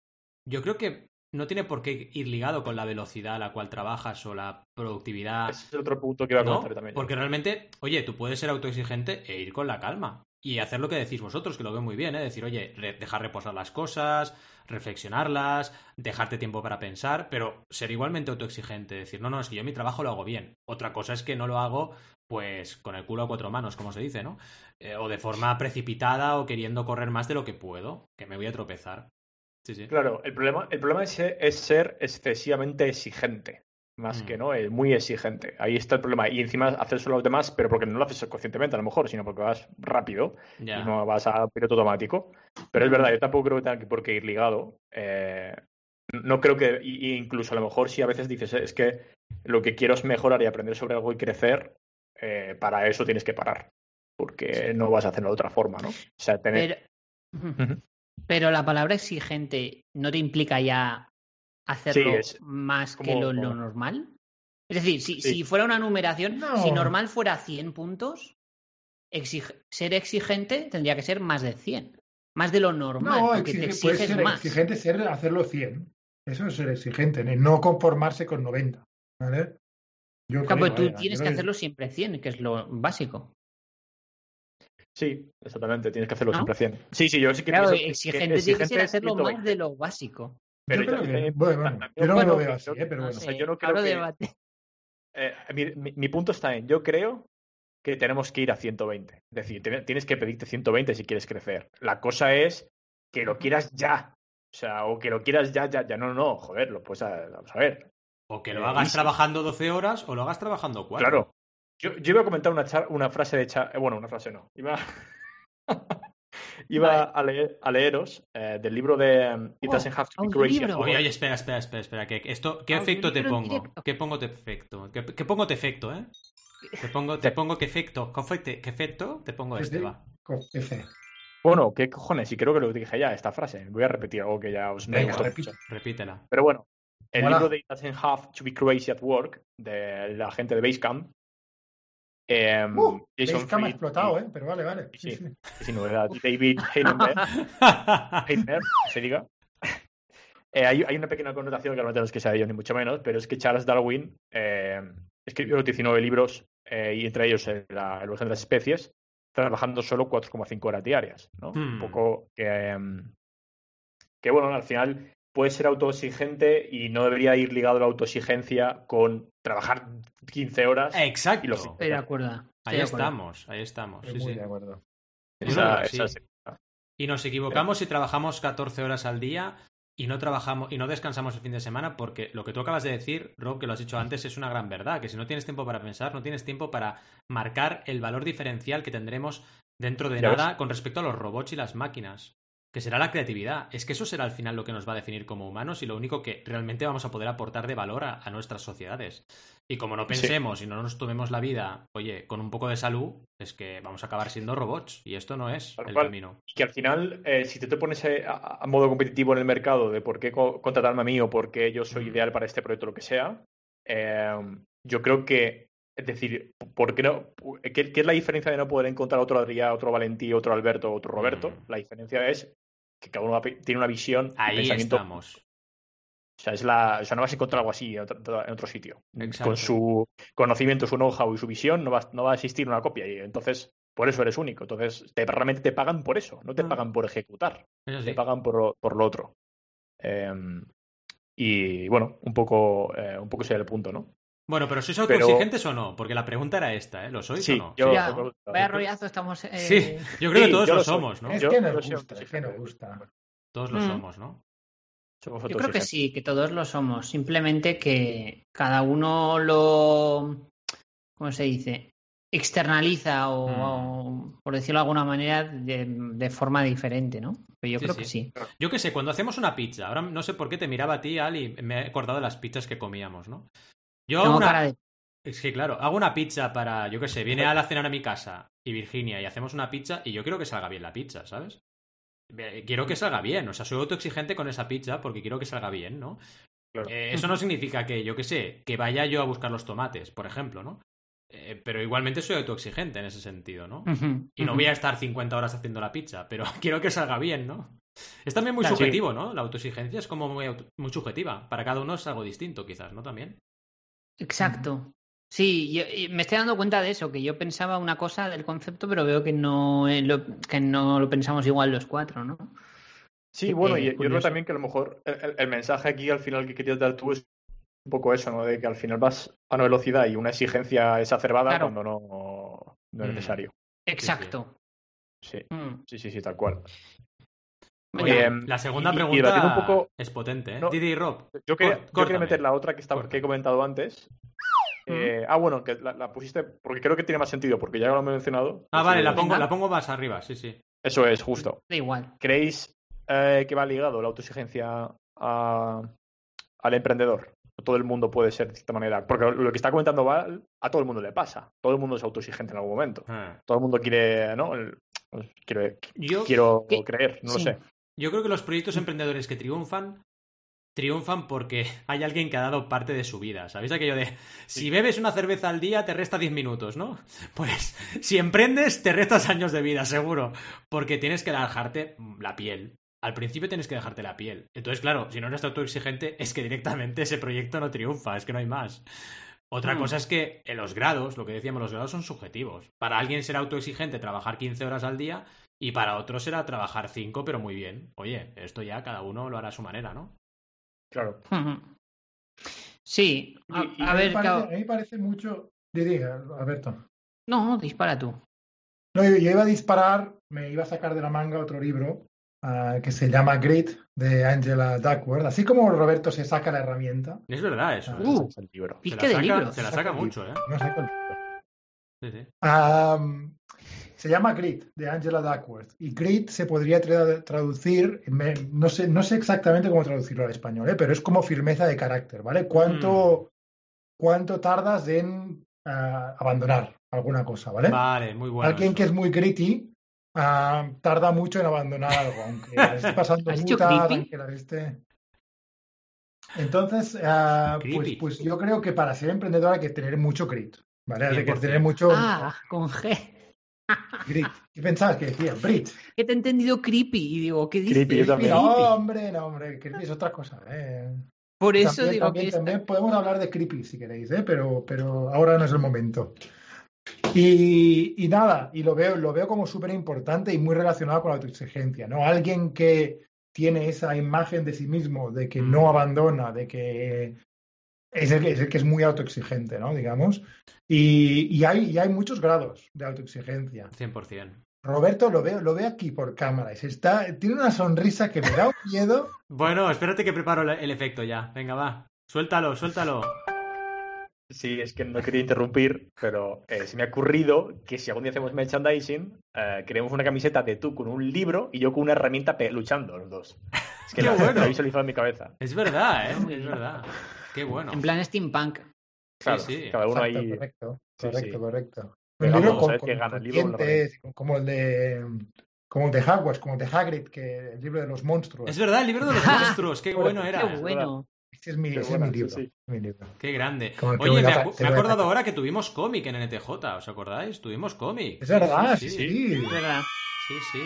yo creo que no tiene por qué ir ligado con la velocidad a la cual trabajas o la productividad. Ese es el otro punto que iba a ¿no? comentar también. Porque realmente, oye, tú puedes ser autoexigente e ir con la calma. Y hacer lo que decís vosotros, que lo veo muy bien, ¿eh? Decir, oye, dejar reposar las cosas, reflexionarlas, dejarte tiempo para pensar, pero ser igualmente autoexigente. Decir, no, no, es que yo mi trabajo lo hago bien. Otra cosa es que no lo hago, pues, con el culo a cuatro manos, como se dice, ¿no? Eh, o de forma precipitada o queriendo correr más de lo que puedo, que me voy a tropezar. Sí, sí. Claro, el problema, el problema es, es ser excesivamente exigente. Más Mm. que no, es muy exigente. Ahí está el problema. Y encima hacérselo a los demás, pero porque no lo haces conscientemente a lo mejor, sino porque vas rápido y no vas a piloto automático. Pero es verdad, yo tampoco creo que tenga por qué ir ligado. Eh, no creo que, y- incluso a lo mejor si a veces dices, "Eh, es que lo que quiero es mejorar y aprender sobre algo y crecer, eh, para eso tienes que parar. Porque no vas a hacerlo de otra forma, ¿no? O sea, tener... Pero la palabra exigente no te implica ya hacerlo Sí, es más que como- lo, lo normal. Es decir, si, Sí. si fuera una numeración, No. si normal fuera 100 puntos, exig- ser exigente tendría que ser más de 100. Más de lo normal, No, porque te exige- puede exiges ser más. exigente ser hacerlo 100. Eso es ser exigente, no conformarse con 90. ¿vale? Yo Claro, creo, pero tú vaya, tienes que hacerlo siempre 100, que es lo básico. Sí, exactamente, tienes que hacerlo ¿No? siempre 100. Sí, sí, yo sí que Claro, pienso que- que exigente tiene que ser exigente hacerlo más 120. de lo básico. Pero Yo creo que- bueno, bueno, también- yo no bueno, lo veo así, ¿eh? pero No bueno. o sea, sé, yo no creo que- debate. Eh, mi, mi- mi punto está en, yo creo que tenemos que ir a 120. Es decir, tiene- tienes que pedirte 120 si quieres crecer. La cosa es que lo quieras ya. O sea, o que lo quieras ya, ya, ya. No, no, no, joder, lo pues vamos a ver. O que lo Eh, hagas trabajando 12 horas o lo hagas trabajando 4. Claro. Yo, yo iba a comentar una, char- una frase de... Cha- eh, bueno, una frase no. Iba, iba Vale. a, leer- a leeros eh, del libro de um, It Oh, Doesn't Have to Be. Crazy. at Oye, Work. oye, espera, espera, espera, espera. que esto, ¿Qué efecto te pongo? ¿Qué pongo te efecto? ¿Qué, qué pongo te efecto, eh? Te pongo, te pongo qué efecto, qué efecto, qué te pongo este, va. F. Bueno, ¿qué cojones? Y creo que lo dije ya, esta frase. Voy a repetir algo que ya os Venga, repite. mucho. Repítela. Pero bueno, el libro de It Doesn't Have to Be Crazy at Work, de la gente de Basecamp. Eh, Uh, Jason Fried explotado, y- ¿eh? Pero vale, vale. Sí, Sí. sí. novedad, David Heinemberg, Heitner, se diga. Eh, hay, hay una pequeña connotación que no tenemos que sea de ellos ni mucho menos, pero es que Charles Darwin eh, escribió los 19 libros eh, y entre ellos el, la- origen de las especies, trabajando solo 4,5 horas diarias. ¿no? Un Hmm. poco que, em, que, bueno, al final puede ser autoexigente y no debería ir ligado la autoexigencia con trabajar 15 horas. Exacto. Y lo- Estoy de acuerdo. Ahí de acuerdo. estamos, ahí estamos. Estoy sí, muy sí. de acuerdo. Esa- que sí. esa- Y nos equivocamos si trabajamos 14 horas al día y no trabajamos y no descansamos el fin de semana porque lo que tú acabas de decir, Rob, que lo has dicho antes, es una gran verdad, que si no tienes tiempo para pensar, no tienes tiempo para marcar el valor diferencial que tendremos dentro de Ya ves. nada con respecto a los robots y las máquinas, que será la creatividad. Es que eso será al final lo que nos va a definir como humanos y lo único que realmente vamos a poder aportar de valor a, a nuestras sociedades. Y como no Sí. pensemos y no nos tomemos la vida, oye, con un poco de salud, es que vamos a acabar siendo robots y esto no es el cual. camino. que al final, eh, si tú te pones eh, a, a modo competitivo en el mercado de por qué co- contratarme a mí o por qué yo soy ideal para este proyecto, lo que sea, eh, yo creo que, es decir, ¿por qué, no, qué, qué es la diferencia de no poder encontrar otro Adrián, otro Valentí, otro Alberto, otro Roberto? La diferencia es que cada uno tiene una visión Ahí pensamiento. estamos. O sea, es la, o sea, no vas a encontrar algo así en otro, en otro sitio. Exacto. Con su conocimiento, su know-how y su visión, no va, no va a existir una copia. Y entonces, por eso eres único. Entonces, te, realmente te pagan por eso, no te Mm. pagan por ejecutar sí. te pagan por, lo- por lo otro. Em, y bueno, un poco, eh, un poco ese era el punto, ¿no? Bueno, pero ¿sois Pero- autoexigentes o no? Porque la pregunta era esta, ¿eh? ¿Lo sois Sí, o no? yo- Ya, yo- vaya rollazo estamos. eh, Sí, yo creo Sí, que todos yo lo somos, ¿no? Es Yo- que yo nos gusta, es que nos gusta. Todos lo Mm. somos, ¿no? Somos Yo creo que sí, que todos lo somos. Simplemente que cada uno lo. ¿Cómo se dice? externaliza o, Mm. o, por decirlo de alguna manera, de, de forma diferente, ¿no? Pero yo Sí, creo sí. que sí. Yo qué sé, cuando hacemos una pizza, ahora no sé por qué te miraba a ti, Al, y me he acordado de las pizzas que comíamos, ¿no? Yo hago Tengo una... cara de... Es que claro, hago una pizza para, yo qué sé, viene a cenar a mi casa y Virginia y hacemos una pizza y yo quiero que salga bien la pizza, ¿sabes? Quiero que salga bien, o sea, soy autoexigente con esa pizza porque quiero que salga bien, ¿no? Claro. Eh, eso no significa que, yo qué sé, que vaya yo a buscar los tomates, por ejemplo, ¿no? Eh, pero igualmente soy autoexigente en ese sentido, ¿no? Y no voy a estar 50 horas haciendo la pizza, pero quiero que salga bien, ¿no? Es también muy Claro, sí. subjetivo, ¿no? La autoexigencia es como muy, muy subjetiva. Para cada uno es algo distinto, quizás, ¿no? También. Exacto. Sí, yo, me estoy dando cuenta de eso, que yo pensaba una cosa del concepto, pero veo que no, eh, lo, que no lo pensamos igual los cuatro, ¿no? Sí, bueno, Eh, y yo creo también que a lo mejor el, mensaje aquí al final que querías dar tú es un poco eso, ¿no? De que al final vas a una velocidad y una exigencia exacerbada Claro. cuando no, no es Mm. necesario. Exacto. Sí, Mm. sí, sí, sí, tal cual. Oye, em, la segunda y- pregunta debatiendo un poco- es potente, ¿eh? No, Didi y Rob. Yo quería, yo meter la otra que, estaba, que he comentado antes. Eh, ah, bueno, que la, la pusiste porque creo que tiene más sentido, porque ya lo he mencionado. Ah, vale, la pongo, la pongo más arriba, sí, sí. Eso es, justo. Da igual. ¿Creéis eh, que va ligado la autoexigencia a- al emprendedor? Todo el mundo puede ser de cierta manera. Porque lo que está comentando Val, a todo el mundo le pasa. Todo el mundo es autoexigente en algún momento. Ah. Todo el mundo quiere, ¿no? El- pues, quiero, Yo, quiero creer, no Sí. lo sé. Yo creo que los proyectos emprendedores que triunfan, triunfan porque hay alguien que ha dado parte de su vida. ¿Sabéis aquello de si bebes una cerveza al día te resta 10 minutos, ¿no? Pues si emprendes te restas años de vida, seguro. Porque tienes que dejarte la piel. Al principio tienes que dejarte la piel. Entonces, claro, si no eres autoexigente, es que directamente ese proyecto no triunfa, es que no hay más. Otra Mm. cosa es que en los grados, lo que decíamos, los grados son subjetivos. Para alguien será autoexigente trabajar 15 horas al día y para otro será trabajar 5, pero muy bien. Oye, esto ya cada uno lo hará a su manera, ¿no? Claro. Sí, a, Y- y a a mí ver, me parece, claro. a mí parece mucho. Didi, Alberto. No, dispara tú. No, yo, yo iba a disparar, me iba a sacar de la manga otro libro ah, que se llama Grit de Angela Duckworth. Así como Roberto se saca la herramienta, Es verdad eso. Ah. ¿eh? Uh. Es el libro. se, la de saca, libros. se la Saca saca mucho, ¿eh? libro. no saco el libro. Sí, sí. Am, se llama Grit de Angela Duckworth y Grit se podría tra- traducir, me- no sé, no sé exactamente cómo traducirlo al español, ¿eh? pero es como firmeza de carácter, ¿vale? ¿Cuánto, cuánto tardas en ah, abandonar alguna cosa, ¿vale? Vale, muy bueno. Alguien eso. que es muy gritty ah, tarda mucho en abandonar algo, aunque la esté pasando ¿Has dicho putas, creepy? aunque la esté... Entonces, ah, pues, pues yo creo que para ser emprendedor hay que tener mucho grit, ¿vale? Hay que 100%. tener mucho Ah, con G. grit. ¿Qué pensabas que decía? Brit. Que te he entendido creepy y digo, ¿qué dices? Creepy, yo también. No, hombre, no, hombre, creepy es otra cosa. ¿eh? Por eso también, digo también, que también podemos hablar de creepy si queréis, ¿eh? pero, pero ahora no es el momento. Y, y nada, y lo veo, lo veo como súper importante y muy relacionado con la autoexigencia, ¿no? Alguien que tiene esa imagen de sí mismo, de que Mm. no abandona, de que es el, que- es el que es muy autoexigente, ¿no? Digamos. Y, y hay, y hay muchos grados de autoexigencia. 100%. Roberto lo veo, lo veo aquí por cámara. y se está, tiene una sonrisa que me da un miedo. Bueno, espérate que preparo el- el efecto ya. Venga, va. Suéltalo, suéltalo. Sí, es que no quería interrumpir, pero eh, se me ha ocurrido que si algún día hacemos merchandising, eh, queremos una camiseta de tú con un libro y yo con una herramienta pe- luchando, los dos. Es que Qué la, bueno. he visualizado en mi cabeza. Es verdad, ¿eh? Es verdad. Qué bueno. En plan steampunk. Claro, sí. cada uno Exacto, ahí. correcto, Sí, correcto, sí. correcto. Un libro vamos a con, ver con- qué gana el libro como el de como el de Hogwarts, como el de Hagrid, que el libro de los monstruos. Es verdad, el libro de los monstruos. Qué bueno era. Qué bueno. Ese es mi, ese buena, es mi sí, libro. sí. es mi libro. Qué grande. Como Oye, me, he acordado ahora que tuvimos cómic en NTJ. ¿Os acordáis? Tuvimos cómic. Es verdad, sí, sí. sí. Es verdad. Sí, sí.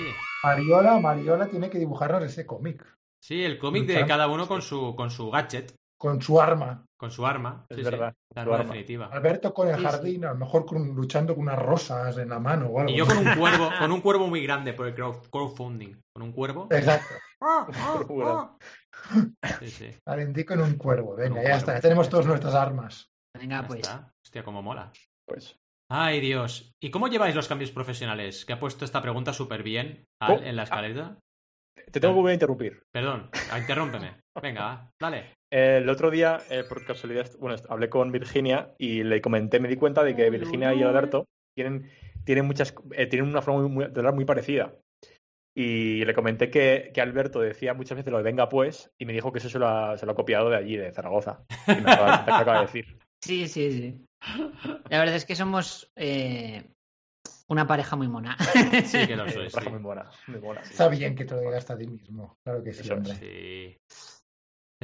Mariola, Mariola tiene que dibujarnos ese cómic Sí, el cómic de cada uno con su, con su gadget, con su arma. con su arma. Es Sí, verdad, sí. La arma arma. definitiva. Alberto con el Sí, sí. jardín, a lo mejor con- luchando con unas rosas en la mano o algo. Y yo con un cuervo, con un cuervo muy grande por el crowd- crowdfunding. Con un cuervo. Exacto. ¡Ah, ah, ah! Sí, sí. Con un cuervo. Venga, un ya cuervo. está. Ya tenemos todas nuestras armas. Venga, Ya pues. está. Hostia, cómo mola. Pues. Ay, Dios. ¿Y cómo lleváis los cambios profesionales? Que ha puesto esta pregunta súper bien Al, Oh, en la escaleta. Te tengo que volver a interrumpir. Perdón, ah, interrúmpeme. Venga, va, dale. El otro día, eh, por casualidad, bueno, hablé con Virginia y le comenté, me di cuenta de que Virginia y Alberto tienen, tienen muchas, eh, tienen una forma muy, muy, de hablar muy parecida. Y le comenté que, que, Alberto decía muchas veces lo de venga pues, y me dijo que eso se lo ha, se lo ha copiado de allí, de Zaragoza. Y me acaba, me acaba de decir. Sí, sí, sí. La verdad es que somos eh, una pareja muy mona. Sí, que lo sois. Pareja sí. muy buena, muy buena, sí. Está bien que te lo digas hasta a ti mismo. Claro que sí, Eso hombre. Sí.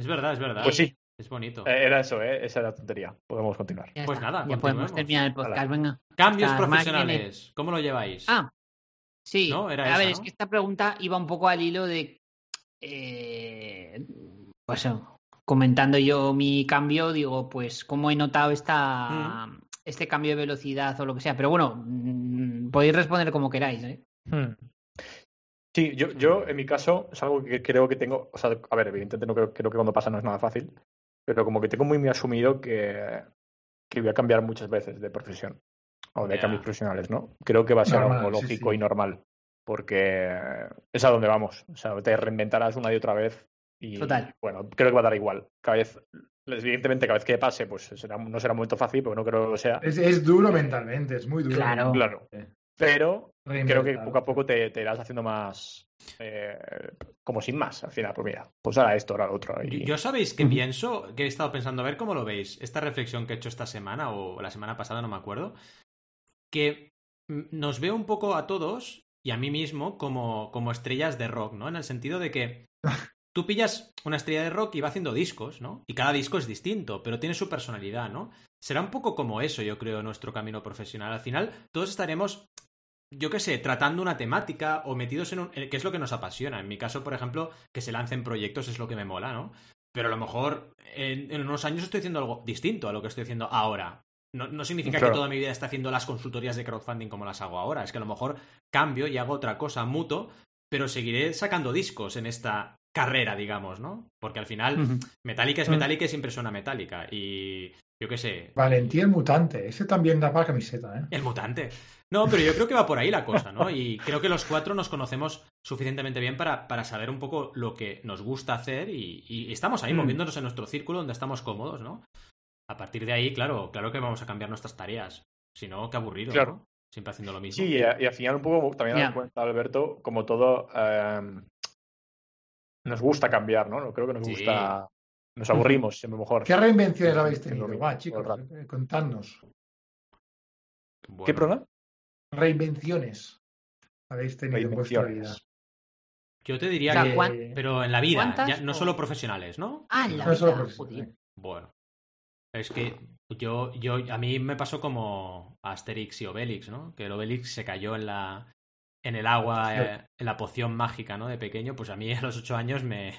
Es verdad, es verdad. Pues sí, Es bonito. eh, era eso, ¿eh? esa era la tontería. Podemos continuar. Ya Pues está, nada, ya podemos terminar el podcast, venga. Cambios hasta profesionales. ¿Cómo lo lleváis? Ah, sí. ¿No? Era a esa, ver, ¿no? es que esta pregunta iba un poco al hilo de. eh, pues eh, comentando yo mi cambio, digo, pues cómo he notado esta, este cambio de velocidad o lo que sea. Pero bueno, mm, podéis responder como queráis. ¿eh? Hmm. Sí, yo, yo en mi caso es algo que creo que tengo, o sea, a ver, evidentemente no creo, creo que cuando pasa no es nada fácil, pero como que tengo muy, muy asumido que, que voy a cambiar muchas veces de profesión o de Ya. cambios profesionales, ¿no? Creo que va a ser Normal, algo sí, lógico sí. y normal, porque es a donde vamos, o sea, te reinventarás una y otra vez y Total. bueno, creo que va a dar igual. Cada vez, evidentemente, cada vez que pase, pues será, no será un momento fácil, porque no creo que lo sea, Es, es duro mentalmente, es muy duro. Claro. claro, pero creo que poco a poco te, te irás haciendo más eh, como sin más al final pues mira pues ahora esto ahora lo otro y... Yo sabéis que pienso, que he estado pensando, a ver cómo lo veis, esta reflexión que he hecho esta semana o la semana pasada, no me acuerdo, que nos veo un poco a todos y a mí mismo como, como estrellas de rock, ¿no? En el sentido de que tú pillas una estrella de rock y va haciendo discos, ¿no? Y cada disco es distinto, pero tiene su personalidad, ¿no? Será un poco como eso, yo creo, nuestro camino profesional. Al final, todos estaremos yo qué sé, tratando una temática o metidos en un... eh, que es lo que nos apasiona. En mi caso, por ejemplo, que se lancen proyectos es lo que me mola, ¿no? Pero a lo mejor en, en unos años estoy haciendo algo distinto a lo que estoy haciendo ahora. No, no significa Claro. que toda mi vida esté haciendo las consultorías de crowdfunding como las hago ahora. Es que a lo mejor cambio y hago otra cosa, muto, pero seguiré sacando discos en esta carrera, digamos, ¿no? Porque al final, Ujú. Metallica es. Metallica y siempre suena Metallica. Y yo qué sé, Valentía el mutante, ese también da para camiseta, ¿eh? el mutante. No, pero yo creo que va por ahí la cosa, ¿no? Y creo que los cuatro nos conocemos suficientemente bien para, para saber un poco lo que nos gusta hacer y, y estamos ahí Mm. moviéndonos en nuestro círculo donde estamos cómodos, ¿no? A partir de ahí, claro, claro que vamos a cambiar nuestras tareas. Si no, qué aburrido, Claro. ¿no? Siempre haciendo lo mismo. sí y, a- y al final un poco también Ya. das cuenta Alberto como todo eh, nos gusta cambiar no No creo que nos Sí. gusta nos aburrimos siempre mejor ¿Qué reinvenciones habéis tenido? Va, chicos, eh, contadnos. Bueno, ¿qué problema? Reinvenciones habéis tenido en vuestra vida. Yo te diría O sea, que... ¿cuán- Pero en la vida, ¿Cuántas ya- no o- solo profesionales, ¿no? Ah, en la No vida. Bueno. Es que yo, yo, a mí me pasó como Asterix y Obelix, ¿no? Que el Obelix se cayó en la, en el agua, eh, en la poción mágica, ¿no? De pequeño, pues a mí a los ocho años me,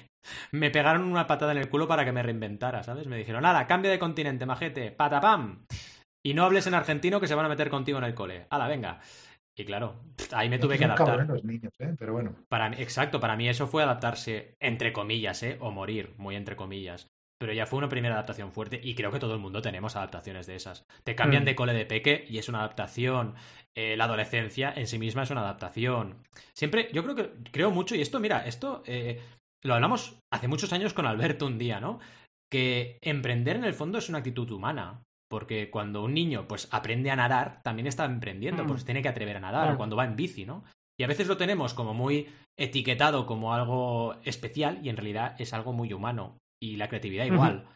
me pegaron una patada en el culo para que me reinventara, ¿sabes? Me dijeron, nada, cambia de continente, majete, patapam. Y no hables en argentino que se van a meter contigo en el cole. Hala, venga. Y claro, ahí me tuve que Son adaptar. cabrones los niños, ¿eh? Pero bueno. Para mí, exacto, para mí eso fue adaptarse, entre comillas, ¿eh? O morir, muy entre comillas. Pero ya fue una primera adaptación fuerte y creo que todo el mundo tenemos adaptaciones de esas. Te cambian Mm. de cole de peque y es una adaptación. Eh, la adolescencia en sí misma es una adaptación. Siempre, yo creo que, creo mucho, y esto, mira, esto eh, lo hablamos hace muchos años con Alberto un día, ¿no? Que emprender en el fondo es una actitud humana. Porque cuando un niño pues aprende a nadar, también está emprendiendo, Mm. pues tiene que atrever a nadar, o cuando va en bici, ¿no? Y a veces lo tenemos como muy etiquetado como algo especial y en realidad es algo muy humano. Y la creatividad igual.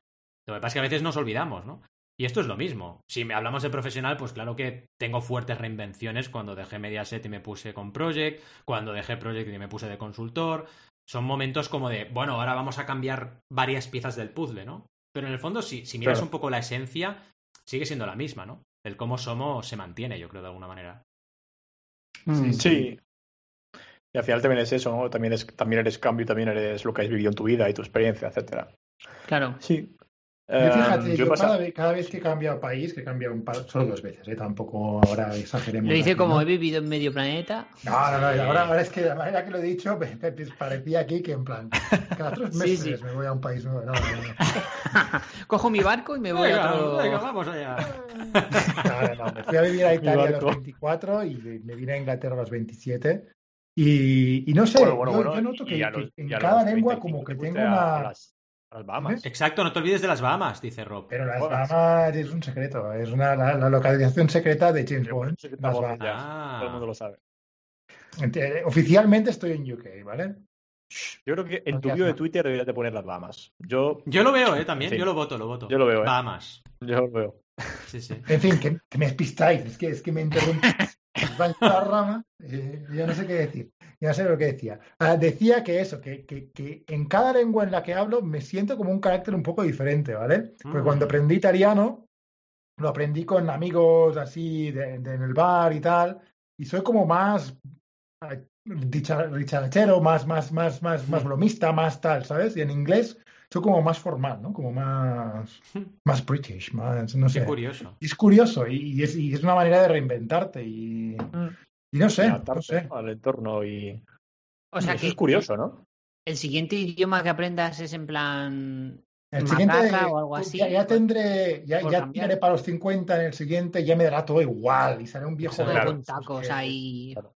Lo que pasa es que a veces nos olvidamos, ¿no? Y esto es lo mismo. Si me hablamos de profesional, pues claro que tengo fuertes reinvenciones cuando dejé Mediaset y me puse con Project, cuando dejé Project y me puse de consultor. Son momentos como de, bueno, ahora vamos a cambiar varias piezas del puzzle, ¿no? Pero en el fondo, si, si miras Claro. un poco la esencia, sigue siendo la misma, ¿no? El cómo somos se mantiene, yo creo, de alguna manera. Sí, Sí. Y al final también es eso, ¿no? También, es, también eres cambio, también eres lo que has vivido en tu vida y tu experiencia, etcétera. Claro. Sí. Yo, Eh, fíjate, yo yo pasa- cada, vez, cada vez que he cambiado país, que he cambiado un par, solo dos veces, ¿eh? tampoco ahora exageremos. Lo dice aquí, como ¿no? he vivido en medio planeta. No, no, no, Sí. ahora, ahora es que de la manera que lo he dicho, me, me parecía aquí que en plan, cada tres meses sí. me voy a un país nuevo. No, no, no. Cojo mi barco y me voy a otro. venga, vamos allá. No, no, no, Me fui a vivir a Italia a los barco. 24 y me vine a Inglaterra a los 27. Y, y no sé, Bueno, bueno, yo, bueno, yo noto que, en cada lengua 35 como que tengo una... a las- Las Bahamas. ¿Ves? Exacto, no te olvides de las Bahamas, dice Rob. Pero las. Bahamas es un secreto. Es una, la, la localización secreta de James Bond. Las Bahamas. ya. Ah. Todo el mundo lo sabe. Ent- Oficialmente estoy en UK, ¿vale? Yo creo que en No tu bio de. Twitter deberías de poner las Bahamas. Yo, Yo lo veo, ¿eh? También, Sí. yo lo voto, lo voto. Yo lo veo, ¿eh? Bahamas. yo lo veo. Sí, sí. En fin, que, que me despistáis. Es que, es que me interrumpís. Va en la rama. eh, yo no sé qué decir. Ya no sé lo que decía. Ah, decía que eso, que, que, que en cada lengua en la que hablo me siento como un carácter un poco diferente, ¿vale? Porque Mm. cuando aprendí italiano, lo aprendí con amigos así de, de- en el bar y tal, y soy como más ah, dicha- dicharachero, más, más, más, más, más Mm. bromista, más tal, ¿sabes? Y en inglés soy como más formal, ¿no? Como más, más British, más, no sé. Qué curioso. Y es curioso y, y es, y es una manera de reinventarte y, y no sé, Y no sé. al entorno y. O sea eso que es curioso, ¿no? el siguiente idioma que aprendas es en plan. El siguiente, o algo así, ya, tendré, ya, ya tendré para los 50 en el siguiente, ya me dará todo igual y seré un viejo Todo con tacos que- ahí. Claro.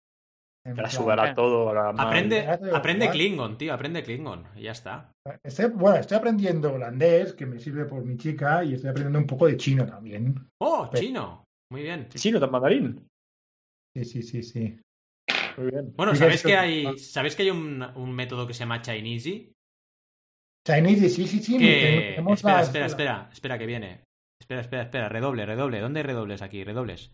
La plan, sudará claro. todo. mal. Aprende, aprende. Klingon, tío, aprende Klingon. Y ya está. Estoy, bueno, estoy aprendiendo holandés, que me sirve por mi chica, y estoy aprendiendo un poco de chino también. ¡Oh, chino! Muy bien. Chino, tan mandarín. Sí, sí, sí, sí. Muy bien. Bueno, ¿sabéis que hay, ¿sabéis que hay un, un método que se llama Chinesey? Chinese, sí, sí, sí. Que... Espera, la- espera, espera, espera, que viene. Espera, espera, espera, redoble, redoble. ¿Dónde hay redobles aquí? Redobles.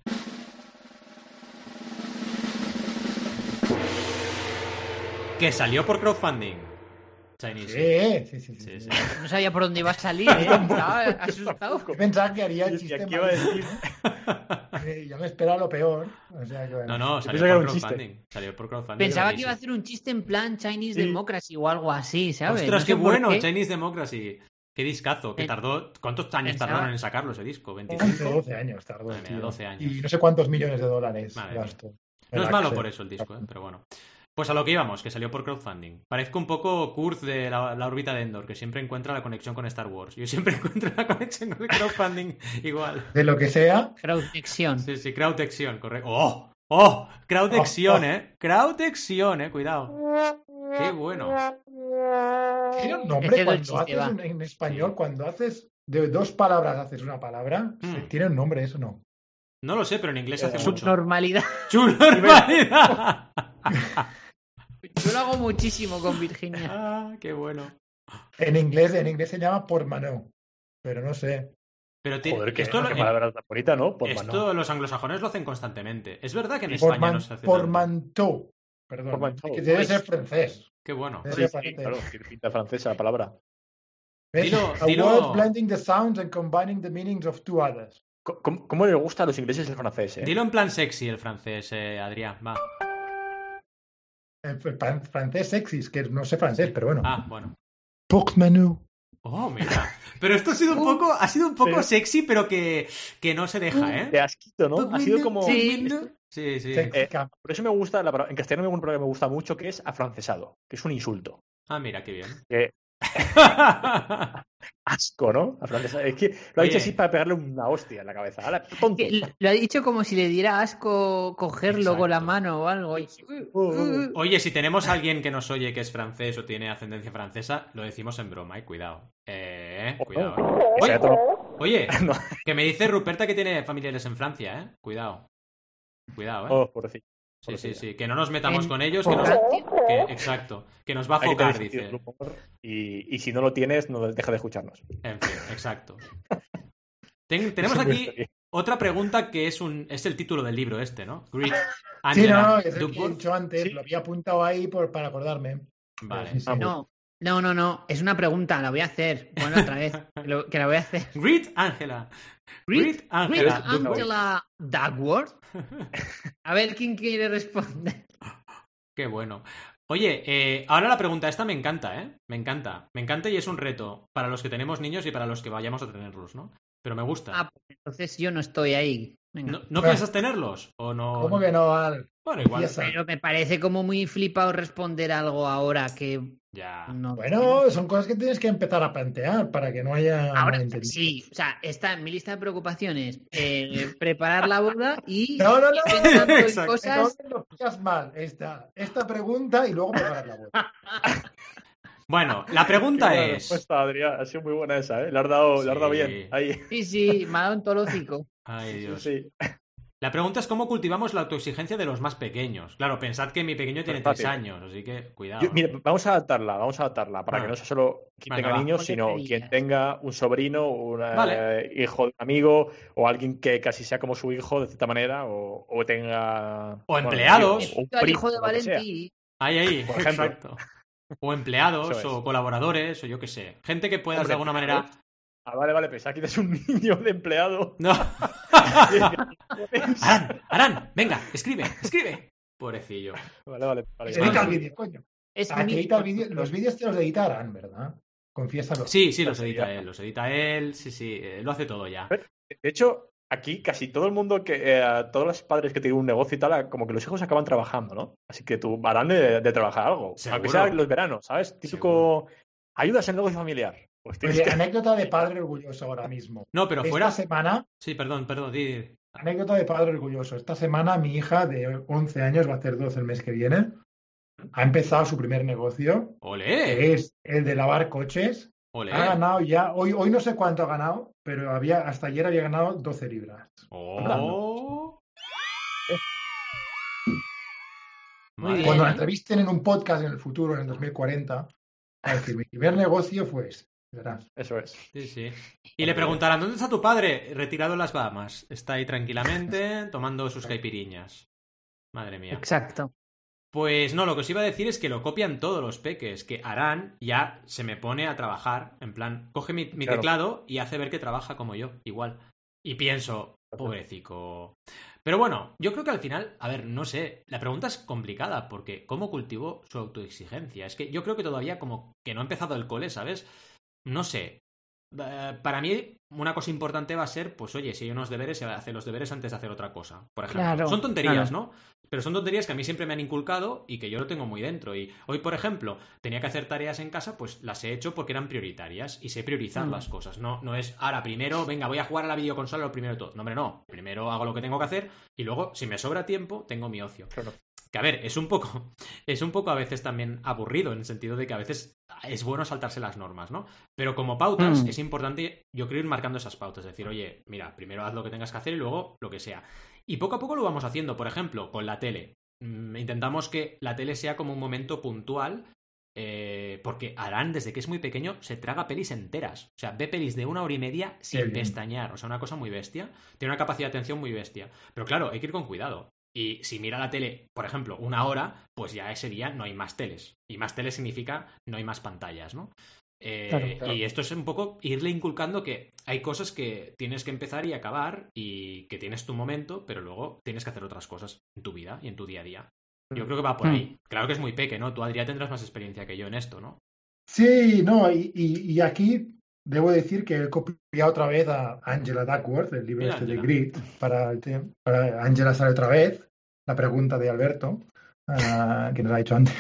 Que salió por crowdfunding. Chinese. Sí, sí, sí. sí, Sí, sí. sí. No sabía por dónde iba a salir, ¿eh? Estaba asustado. Yo pensaba que haría el Y chiste aquí iba a decir. eh, ya me esperaba lo peor. O sea que, No, bueno. no, Yo salió pensaba que era por crowdfunding. Salió por crowdfunding. Pensaba que iba a hacer un chiste en plan Chinese Sí. Democracy o algo así, ¿sabes? Ostras, No qué sé por bueno, qué. Chinese Democracy. Qué discazo, que Pen- tardó. ¿Cuántos años pensaba- tardaron en sacarlo ese disco? 11, ¿25? 12 años tardó. Madre mía, tío. 12 años. Y no sé cuántos millones de dólares mía. gastó. No es malo Axel. por eso el disco, ¿eh? pero bueno. Pues a lo que íbamos, que salió por crowdfunding. Parezco un poco Kurz de la, la órbita de Endor, que siempre encuentra la conexión con Star Wars. Yo siempre encuentro la conexión con el crowdfunding igual. De lo que sea, Crowdnexion. Sí, sí, crowdexión, correcto. ¡Oh! ¡Oh! Crowdexión, Oh, oh. ¿eh? Crowdexión, ¿eh? Cuidado. ¡Qué bueno! tiene un nombre cuando chiste, haces un- en español, cuando haces de dos palabras haces una palabra, Mm. tiene un nombre, eso no. No lo sé, pero en inglés hace Eh, mucho. Subnormalidad. ¡Subnormalidad! Yo lo hago muchísimo con Virginia. ah, ¡Qué bueno! En inglés, en inglés se llama pormano, pero no sé. Pero Joder, qué, esto, lo- qué palabra tan bonita, ¿no? Por esto los anglosajones lo hacen constantemente. Es verdad que en España Porman- no se hace tanto. pormanteau, perdón, Portmanteau. que debe ser francés. Qué bueno. Debe Sí, sí, claro, tiene pinta francesa la palabra. ¿Ves? Dilo- A dilo- word blending the sounds and combining the meanings of two others. ¿Cómo, cómo les gusta a los ingleses el francés? eh? Dilo en plan sexy el francés, eh, Adrián. Va. Fran- francés sexy, que no sé francés, pero bueno. Ah, bueno. Portmanteau. Oh, mira. Pero esto ha sido un poco, ha sido un poco Pero- sexy, pero que, que no se deja, ¿eh? De asquito, ¿no? Ha sido como. Sí. Sí, Eh. Por eso me gusta, la palabra- en castellano un palabra que me gusta mucho que es afrancesado, que es un insulto. Ah, mira, qué bien. Que- Asco, ¿no? Es que lo ha Oye. dicho así para pegarle una hostia en la cabeza. ¡Hala, tonto! Que Lo ha dicho como si le diera asco cogerlo con la mano o algo. Y- Uh, uh. Oye, si tenemos a alguien que nos oye que es francés o tiene ascendencia francesa, lo decimos en broma, eh, cuidado. Eh, cuidado. O sea, Oye, que me dice Ruperta que tiene familiares en Francia, eh. Cuidado. Cuidado, eh. Oh, pobrecito. Sí, sí, sí. Que no nos metamos En- con ellos, que nos... Que- exacto. Que nos va a focar, dice. Y, y si no lo tienes, no deja de escucharnos. En fin, exacto. Ten- tenemos aquí otra pregunta que es un es el título del libro este, ¿no? Greet Sí, Angela no, no, es el que he dicho antes, Sí. lo había apuntado ahí por, para acordarme. Vale. Sí, sí. No, no, no, no. Es una pregunta, la voy a hacer. Bueno, otra vez. Que, lo- que la voy a hacer. Greet Angela. Greet, Angela. Angela Duckworth. A ver quién quiere responder. Qué bueno. Oye, eh, ahora la pregunta esta me encanta, ¿eh? Me encanta. Me encanta y es un reto para los que tenemos niños y para los que vayamos a tenerlos, ¿no? Pero me gusta. Ah, pues entonces yo no estoy ahí. Venga. ¿No, no piensas tenerlos? ¿O no? ¿Cómo que no, Al? Bueno, igual. Pero me parece como muy flipado responder algo ahora que Ya. no. Bueno, son cosas que tienes que empezar a plantear para que no haya Ahora sí, o sea, está en mi lista de preocupaciones eh, preparar la boda y No, no, no. en cosas. Lo pillas mal esta, esta pregunta y luego preparar la boda. Bueno, la pregunta Qué es. respuesta, Adrián. Ha sido muy buena esa, ¿eh? Le has dado, le has dado bien. Ahí. Sí, sí, me ha dado un tolócico. Ay, Sí, Dios. sí. La pregunta es cómo cultivamos la autoexigencia de los más pequeños. Claro, pensad que mi pequeño tiene Pues tres años, así que cuidado. Yo- mira, vamos a adaptarla, vamos a adaptarla para Ah. que no sea solo quien Venga, tenga va. niños, sino quien tenga un sobrino, un eh, hijo de un amigo o alguien que casi sea como su hijo de cierta manera o, o tenga O empleados. o un El primo, hijo de lo que sea. Valentí. Ahí, ahí, Por ejemplo. exacto. O empleados, es. o colaboradores, o yo qué sé. Gente que puedas Hombre, de alguna manera. Ah, vale, vale, pensaba que eres un niño de empleado. No. Arán, Arán, venga, escribe, escribe. Pobrecillo. Vale, vale. vale. Edita Vale. el vídeo, coño. Es Ah, que mi- edita el vídeo- los vídeos te los editarán, ¿verdad? Confiésalo. Sí, sí, los edita él, los edita él, sí, sí, eh, lo hace todo ya. De hecho, aquí casi todo el mundo que, eh, todos los padres que tienen un negocio y tal, como que los hijos acaban trabajando, ¿no? Así que tú harán de, de trabajar algo. Seguro. Aunque sea los veranos, ¿sabes? Típico. Ayudas en el negocio familiar. Pues tienes Oye, que- anécdota de padre orgulloso ahora mismo. No, pero Esta fuera. semana, Sí, perdón, perdón, di. anécdota de padre orgulloso. Esta semana mi hija de 11 años, va a hacer 12 el mes que viene, ha empezado su primer negocio, ¡Olé! que es el de lavar coches. ¡Olé! Ha ganado ya, hoy, hoy no sé cuánto ha ganado, pero había, hasta ayer había ganado 12 libras. ¡Oh! Bien, Cuando la entrevisten en un podcast en el futuro, en el 2040, va a decir, mi primer negocio fue este. Eso es. Sí, sí. Y le preguntarán, ¿dónde está tu padre? Retirado en las Bahamas. Está ahí tranquilamente tomando sus caipiriñas. Madre mía. Exacto. Pues no, lo que os iba a decir es que lo copian todos los peques, que Arán ya se me pone a trabajar, en plan, coge mi, mi Claro. teclado y hace ver que trabaja como yo, igual. Y pienso, pobrecico. Pero bueno, yo creo que al final, a ver, no sé, la pregunta es complicada, porque ¿cómo cultivó su autoexigencia? Es que yo creo que todavía como que no ha empezado el cole, ¿sabes? No sé. Eh, Para mí, una cosa importante va a ser, pues oye, si hay unos deberes, se hacer los deberes antes de hacer otra cosa. Por ejemplo, Claro, son tonterías, claro. ¿no? Pero son tonterías que a mí siempre me han inculcado y que yo lo tengo muy dentro. Y hoy, por ejemplo, tenía que hacer tareas en casa, pues las he hecho porque eran prioritarias y sé priorizar Mm. las cosas. No, no es, ahora, primero, venga, voy a jugar a la videoconsola lo primero de todo. No, hombre, no. Primero hago lo que tengo que hacer y luego, si me sobra tiempo, tengo mi ocio. Claro. Que a ver, es un poco, es un poco a veces también aburrido, en el sentido de que a veces es bueno saltarse las normas, ¿no? Pero como pautas, Mm. es importante, yo creo, ir marcando esas pautas. Es decir, oye, mira, primero haz lo que tengas que hacer y luego lo que sea. Y poco a poco lo vamos haciendo, por ejemplo, con la tele. Mm, Intentamos que la tele sea como un momento puntual. eh, porque Arán, desde que es muy pequeño, se traga pelis enteras. O sea, ve pelis de una hora y media sin pestañear. O sea, una cosa muy bestia. Tiene una capacidad de atención muy bestia. Pero claro, hay que ir con cuidado. Y si mira la tele, por ejemplo, una hora, pues ya ese día no hay más teles. Y más teles significa no hay más pantallas, ¿no? Eh, Claro, claro. Y esto es un poco irle inculcando que hay cosas que tienes que empezar y acabar y que tienes tu momento, pero luego tienes que hacer otras cosas en tu vida y en tu día a día. Yo creo que va por Mm. ahí. Claro que es muy peque, ¿no? Tú, Adrián, tendrás más experiencia que yo en esto, ¿no? Sí, no, y, y- y aquí debo decir que he copiado otra vez a Angela Duckworth, el libro Mira, este de. Grit, para, para Angela sale otra vez, la pregunta de Alberto, ah, que nos ha dicho antes.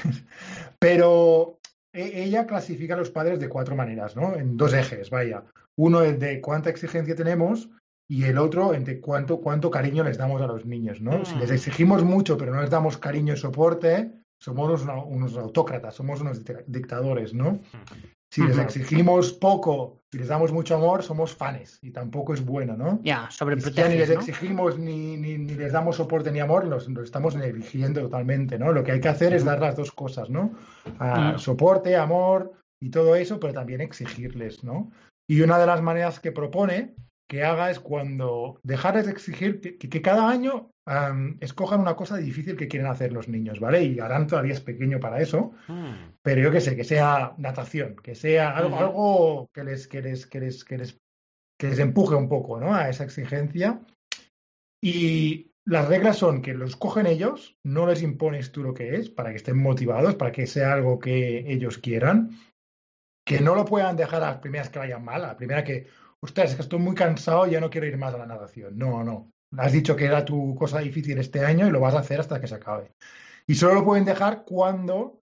Pero e- ella clasifica a los padres de cuatro maneras, ¿no? En dos ejes, vaya. Uno es de cuánta exigencia tenemos y el otro entre cuánto, cuánto cariño les damos a los niños, ¿no? Si les Mm. exigimos mucho pero no les damos cariño y soporte, somos unos, unos autócratas, somos unos dicta- dictadores, ¿no? Si les exigimos poco y les damos mucho amor, somos fanes y tampoco es bueno, ¿no? Ya, Y si ya ni les exigimos ni, ni, ni les damos soporte ni amor, los, los estamos negligiendo totalmente, ¿no? Lo que hay que hacer es dar las dos cosas, ¿no? Ah, Mm. Soporte, amor y todo eso, pero también exigirles, ¿no? Y una de las maneras que propone que haga es cuando dejarles de exigir que, que- que cada año am, escojan una cosa difícil que quieren hacer los niños, ¿vale? Y Arán todavía es pequeño para eso, Mm. pero yo qué sé, que sea natación, que sea algo, Ujú. algo que les, que les, que les, que les, que les empuje un poco, ¿no? A esa exigencia. Y las reglas son que los cogen ellos, no les impones tú lo que es, para que estén motivados, para que sea algo que ellos quieran, que no lo puedan dejar a las primeras que vayan mal, a la primera que, ostras, es que estoy muy cansado y ya no quiero ir más a la natación. No, no. Has dicho que era tu cosa difícil este año y lo vas a hacer hasta que se acabe. Y solo lo pueden dejar cuando,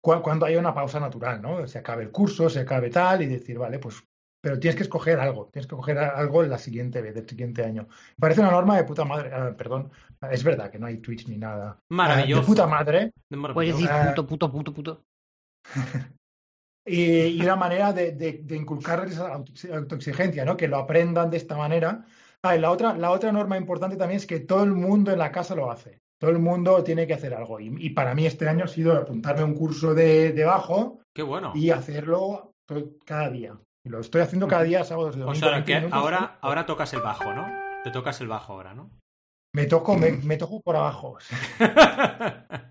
cuando haya una pausa natural, ¿no? Se acabe el curso, se acabe tal y decir, vale, pues, pero tienes que escoger algo, tienes que escoger algo la siguiente vez, del siguiente año. Me parece una norma de puta madre, ah, perdón, es verdad que no hay Twitch ni nada. Ah, Maravilloso. de puta madre, De Puedes decir Ah. puto, puto, puto, puto. y, y una manera de, de, de inculcarles autoexigencia, ¿no? Que lo aprendan de esta manera. Ah, y la otra, la otra norma importante también es que todo el mundo en la casa lo hace. Todo el mundo tiene que hacer algo. Y, y para mí este año ha sido apuntarme a un curso de, de bajo Qué bueno. y hacerlo cada día. Y lo estoy haciendo cada día, sábados y O domingos. sea, 20 que minutos. ahora, ahora tocas el bajo, ¿no? Te tocas el bajo ahora, ¿no? Me toco, me, me toco por abajo.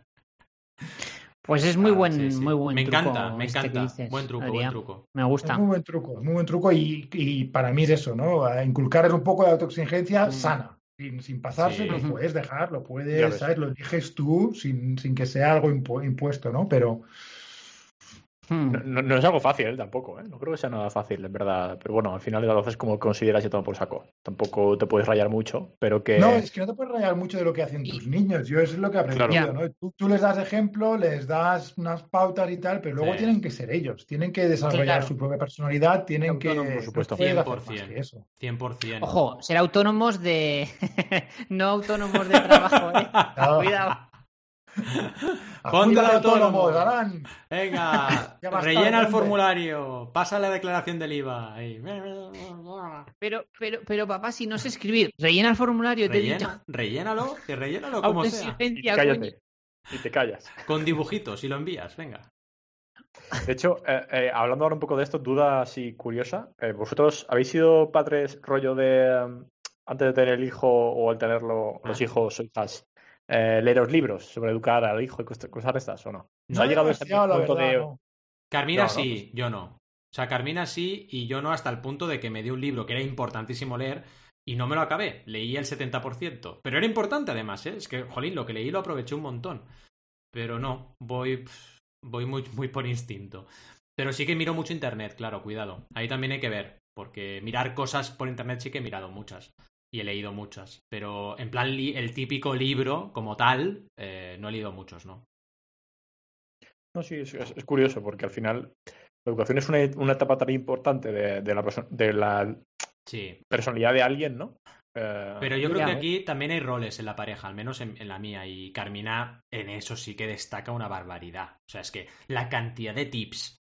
Pues es muy Ah, buen, sí, sí. muy buen Me truco encanta, me este encanta. dices, buen truco, Adrián. buen truco. Me Es gusta. muy buen truco, es muy buen truco y, y para mí es eso, ¿no? A Inculcar un poco de autoexigencia Mm. sana. Sin, sin pasarse, Sí. lo puedes dejar, lo puedes. ¿sabes? Lo eliges tú sin, sin que sea algo impu- impuesto, ¿no? Pero Hmm. No, no- es algo fácil, ¿eh? tampoco, ¿eh? No creo que sea nada fácil, en verdad. Pero bueno, al final lo haces como consideras y todo por saco. Tampoco te puedes rayar mucho, pero que... no, es que no te puedes rayar mucho de lo que hacen tus niños. Yo eso es lo que he aprendido, Claro. ¿no? Tú, tú les das ejemplo, les das unas pautas y tal, pero luego Sí. tienen que ser ellos, tienen que desarrollar Claro. su propia personalidad, tienen que... Por supuesto. no puedes hacer más 100%. que eso. 100%. Ojo, ser autónomos de. no autónomos de trabajo, ¿eh? Cuidado. Ponte autónomo. Venga, rellena el formulario, pasa la declaración del IVA. ahí. Pero, pero, pero, papá, si no sé escribir, rellena el formulario, te he dicho. Rellena, rellénalo, que rellénalo como sea. Y cállate. Y te callas. Con dibujitos y lo envías, venga. De hecho, eh, eh, hablando ahora un poco de esto, duda así curiosa. eh, ¿Vosotros habéis sido padres rollo de um, antes de tener el hijo o al tenerlo, los Ah. hijos o hijas, eh, leeros libros sobre educar al hijo y cosas de estas o no? ¿Os No ha llegado ese demasiado, la punto verdad, de... no. Carmina No, no, sí, yo no. O sea, Carmina sí y yo no hasta el punto de que me dio un libro que era importantísimo leer y no me lo acabé. Leí el 70%. Pero era importante además, ¿eh? Es que, jolín, lo que leí lo aproveché un montón. Pero no, voy, voy muy, muy por instinto. Pero sí que miro mucho internet, claro, cuidado. Ahí también hay que ver, porque mirar cosas por internet sí que he mirado muchas. Y he leído muchas. Pero en plan, li- el típico libro como tal, eh, no he leído muchos, ¿no? No, sí, es, es- curioso porque al final la educación es una, una etapa tan importante de, de la, de la Sí. personalidad de alguien, ¿no? Eh, Pero yo creo que aquí también hay roles en la pareja, al menos en, en la mía. Y Carmina en eso sí que destaca una barbaridad. O sea, es que la cantidad de tips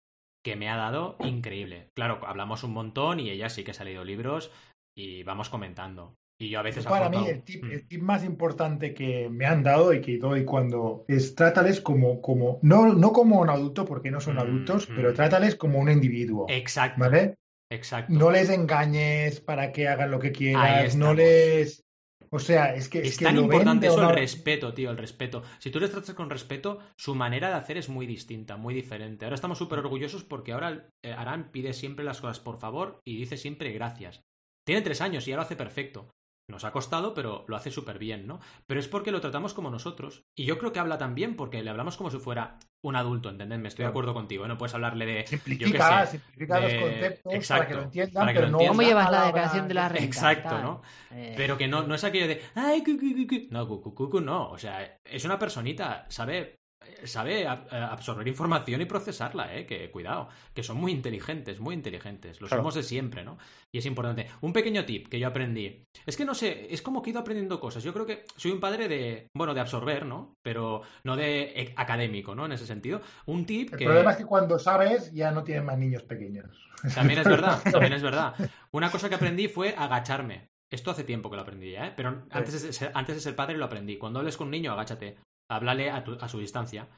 que me ha dado, increíble. Claro, hablamos un montón y ella sí que se ha leído libros y vamos comentando. Y yo a veces Para mí, el tip, Mm. el tip más importante que me han dado y que doy cuando es trátales como, como no, no como un adulto, porque no son Mm, adultos, mm. pero trátales como un individuo. Exacto. ¿Vale? Exacto. No les engañes para que hagan lo que quieras, no les. O sea, es que. Es, Es, que tan importante eso el respeto, tío, el respeto. Si tú les tratas con respeto, su manera de hacer es muy distinta, muy diferente. Ahora estamos súper orgullosos porque ahora eh, Aran pide siempre las cosas por favor y dice siempre gracias. Tiene tres años y ya lo hace perfecto. Nos ha costado, pero lo hace súper bien, ¿no? Pero es porque lo tratamos como nosotros. Y yo creo que habla también porque le hablamos como si fuera un adulto, ¿entendedme? Estoy de acuerdo contigo, ¿eh? No puedes hablarle de... Simplifica, sé, simplifica los conceptos exacto, para que lo entiendan, para que pero lo no. entiendan. ¿Cómo llevas la declaración de la renta? Exacto, Tal. ¿no? Eh, Pero que no, no es aquello de ay, cu, cu, cu, cu". no, cu, cu, cu, cu, no, o sea, es una personita, sabe sabe ab- absorber información y procesarla, eh, que cuidado, que son muy inteligentes, muy inteligentes, lo Claro. somos de siempre, ¿no? Y es importante. Un pequeño tip que yo aprendí. Es que no sé, es como que he ido aprendiendo cosas. Yo creo que soy un padre de, bueno, de absorber, ¿no? Pero no de eh, académico, ¿no? En ese sentido. Un tip El que problema es que cuando sabes ya no tienen más niños pequeños. también es verdad, también es verdad. Una cosa que aprendí fue agacharme. Esto hace tiempo que lo aprendí, ya, ¿eh? Pero antes de, ser, antes de ser padre lo aprendí. Cuando hables con un niño, agáchate. Háblale a, tu- a su distancia.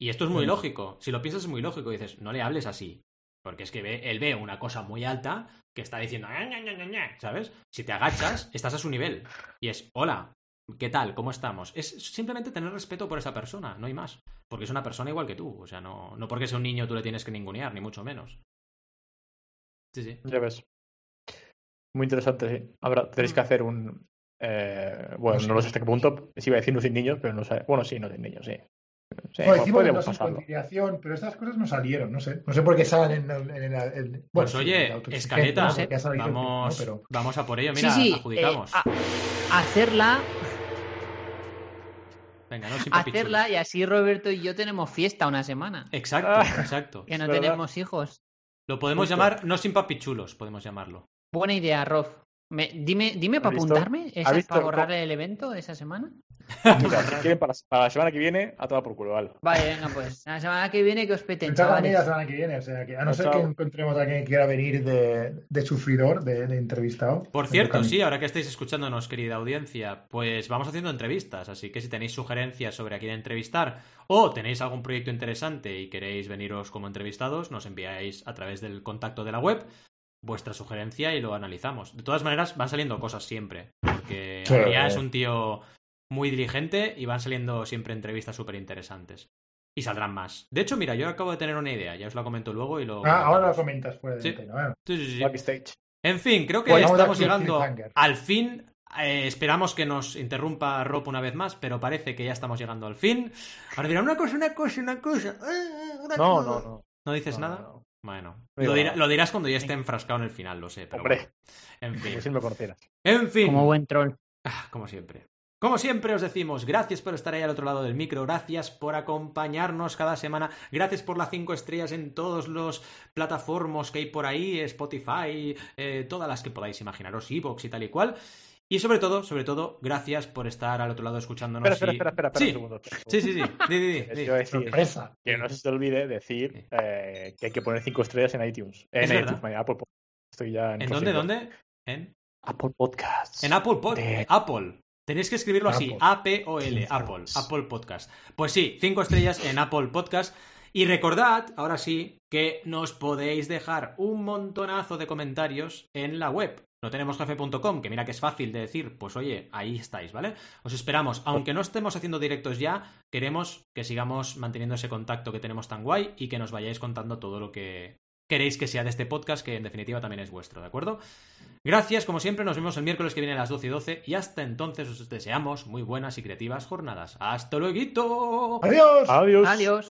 Y esto es muy Sí. lógico. Si lo piensas es muy lógico. Dices, no le hables así. Porque es que ve, él ve una cosa muy alta que está diciendo, "Ña, Ña, Ña, Ña, Ña", ¿sabes? Si te agachas, estás a su nivel. Y es, hola, ¿qué tal? ¿Cómo estamos? Es simplemente tener respeto por esa persona, no hay más. Porque es una persona igual que tú. O sea, no, no porque sea un niño tú le tienes que ningunear, ni mucho menos. Sí, sí. Ya ves. Muy interesante, sí. Habrá, tenéis que hacer un. Eh, bueno, No no, lo sé hasta qué punto. Si iba a decir no sin niños, pero no sé. Bueno, sí, no sin niños, sí. Sí, pasarlo. conciliación, pero estas cosas no salieron, no sé. No sé por qué salen en, el- en el- el- bueno, Pues sí, oye, escaleta, ¿no? Salido, vamos, ¿no? Pero vamos a por ello. Mira, sí, adjudicamos. eh, a- hacerla, Venga, no hacerla y así Roberto y yo tenemos fiesta una semana. Exacto, Ah. exacto. Que no tenemos hijos. Lo podemos Justo. llamar no sin papichulos, podemos llamarlo. Buena idea, Rob. Me- dime dime ¿Has para visto? apuntarme, esa- para borrar el evento de esa semana. Mira, si quieren para, la- para la semana que viene, a toda por culo, vale. Vale, venga, pues la semana que viene que os peten, chavales. la semana que viene, o sea, que a no ser Chao. que encontremos a alguien que quiera venir de, de sufridor, de, de entrevistado. Por cierto, sí, ahora que estáis escuchándonos, querida audiencia, pues vamos haciendo entrevistas, así que si tenéis sugerencias sobre a quién entrevistar o tenéis algún proyecto interesante y queréis veniros como entrevistados, nos enviáis a través del contacto de la web vuestra sugerencia y lo analizamos. De todas maneras, van saliendo cosas siempre, porque Sí. Adrián es un tío muy diligente y van saliendo siempre entrevistas súper interesantes. Y saldrán más. De hecho, mira, yo acabo de tener una idea, ya os la comento luego y lo... Ah, ahora lo comentas fuera de Sí. antena, bueno. Sí, sí, sí. Backstage. En fin, creo que a estamos llegando al fin. Eh, esperamos que nos interrumpa Rob una vez más, pero parece que ya estamos llegando al fin. Ahora dirán una cosa, una cosa, una cosa. eh, una No, cosa". no, no. ¿No dices No, nada? no. Bueno, lo, dirá- nada. lo dirás cuando ya esté enfrascado en el final, lo sé. Pero Hombre, bueno. En fin. como si me conocieras. En fin. Como buen troll. Ah, como siempre. Como siempre os decimos, gracias por estar ahí al otro lado del micro, gracias por acompañarnos cada semana, gracias por las cinco estrellas en todos los plataformas que hay por ahí, Spotify, eh, todas las que podáis imaginaros, Evox y tal y cual. Y sobre todo, sobre todo, gracias por estar al otro lado escuchándonos. Espera, espera, y- espera, espera, espera Sí, un segundo. espera un sí, segundo. sí, sí. Di, di, di, Eso di. iba a decir, Sorpresa. que no se te olvide decir eh, que hay que poner cinco estrellas en iTunes. En Es iTunes, verdad. vaya, Apple Podcast. Estoy ya en ¿En dónde, dónde? En, Apple Podcasts. en Apple Pod. De- Apple. Tenéis que escribirlo así. A-P-O-L, Sí, Apple, sí. Apple Podcast. Pues sí, cinco estrellas en Apple Podcast. Y recordad, ahora sí, que nos podéis dejar un montonazo de comentarios en la web. No tenemos jefe.com, que mira que es fácil de decir, pues oye, ahí estáis, ¿vale? Os esperamos. Aunque no estemos haciendo directos ya, queremos que sigamos manteniendo ese contacto que tenemos tan guay y que nos vayáis contando todo lo que queréis que sea de este podcast, que en definitiva también es vuestro, ¿de acuerdo? Gracias, como siempre, nos vemos el miércoles que viene a las 12 y 12 y hasta entonces os deseamos muy buenas y creativas jornadas. ¡Hasta luego! Adiós. Adiós. Adiós.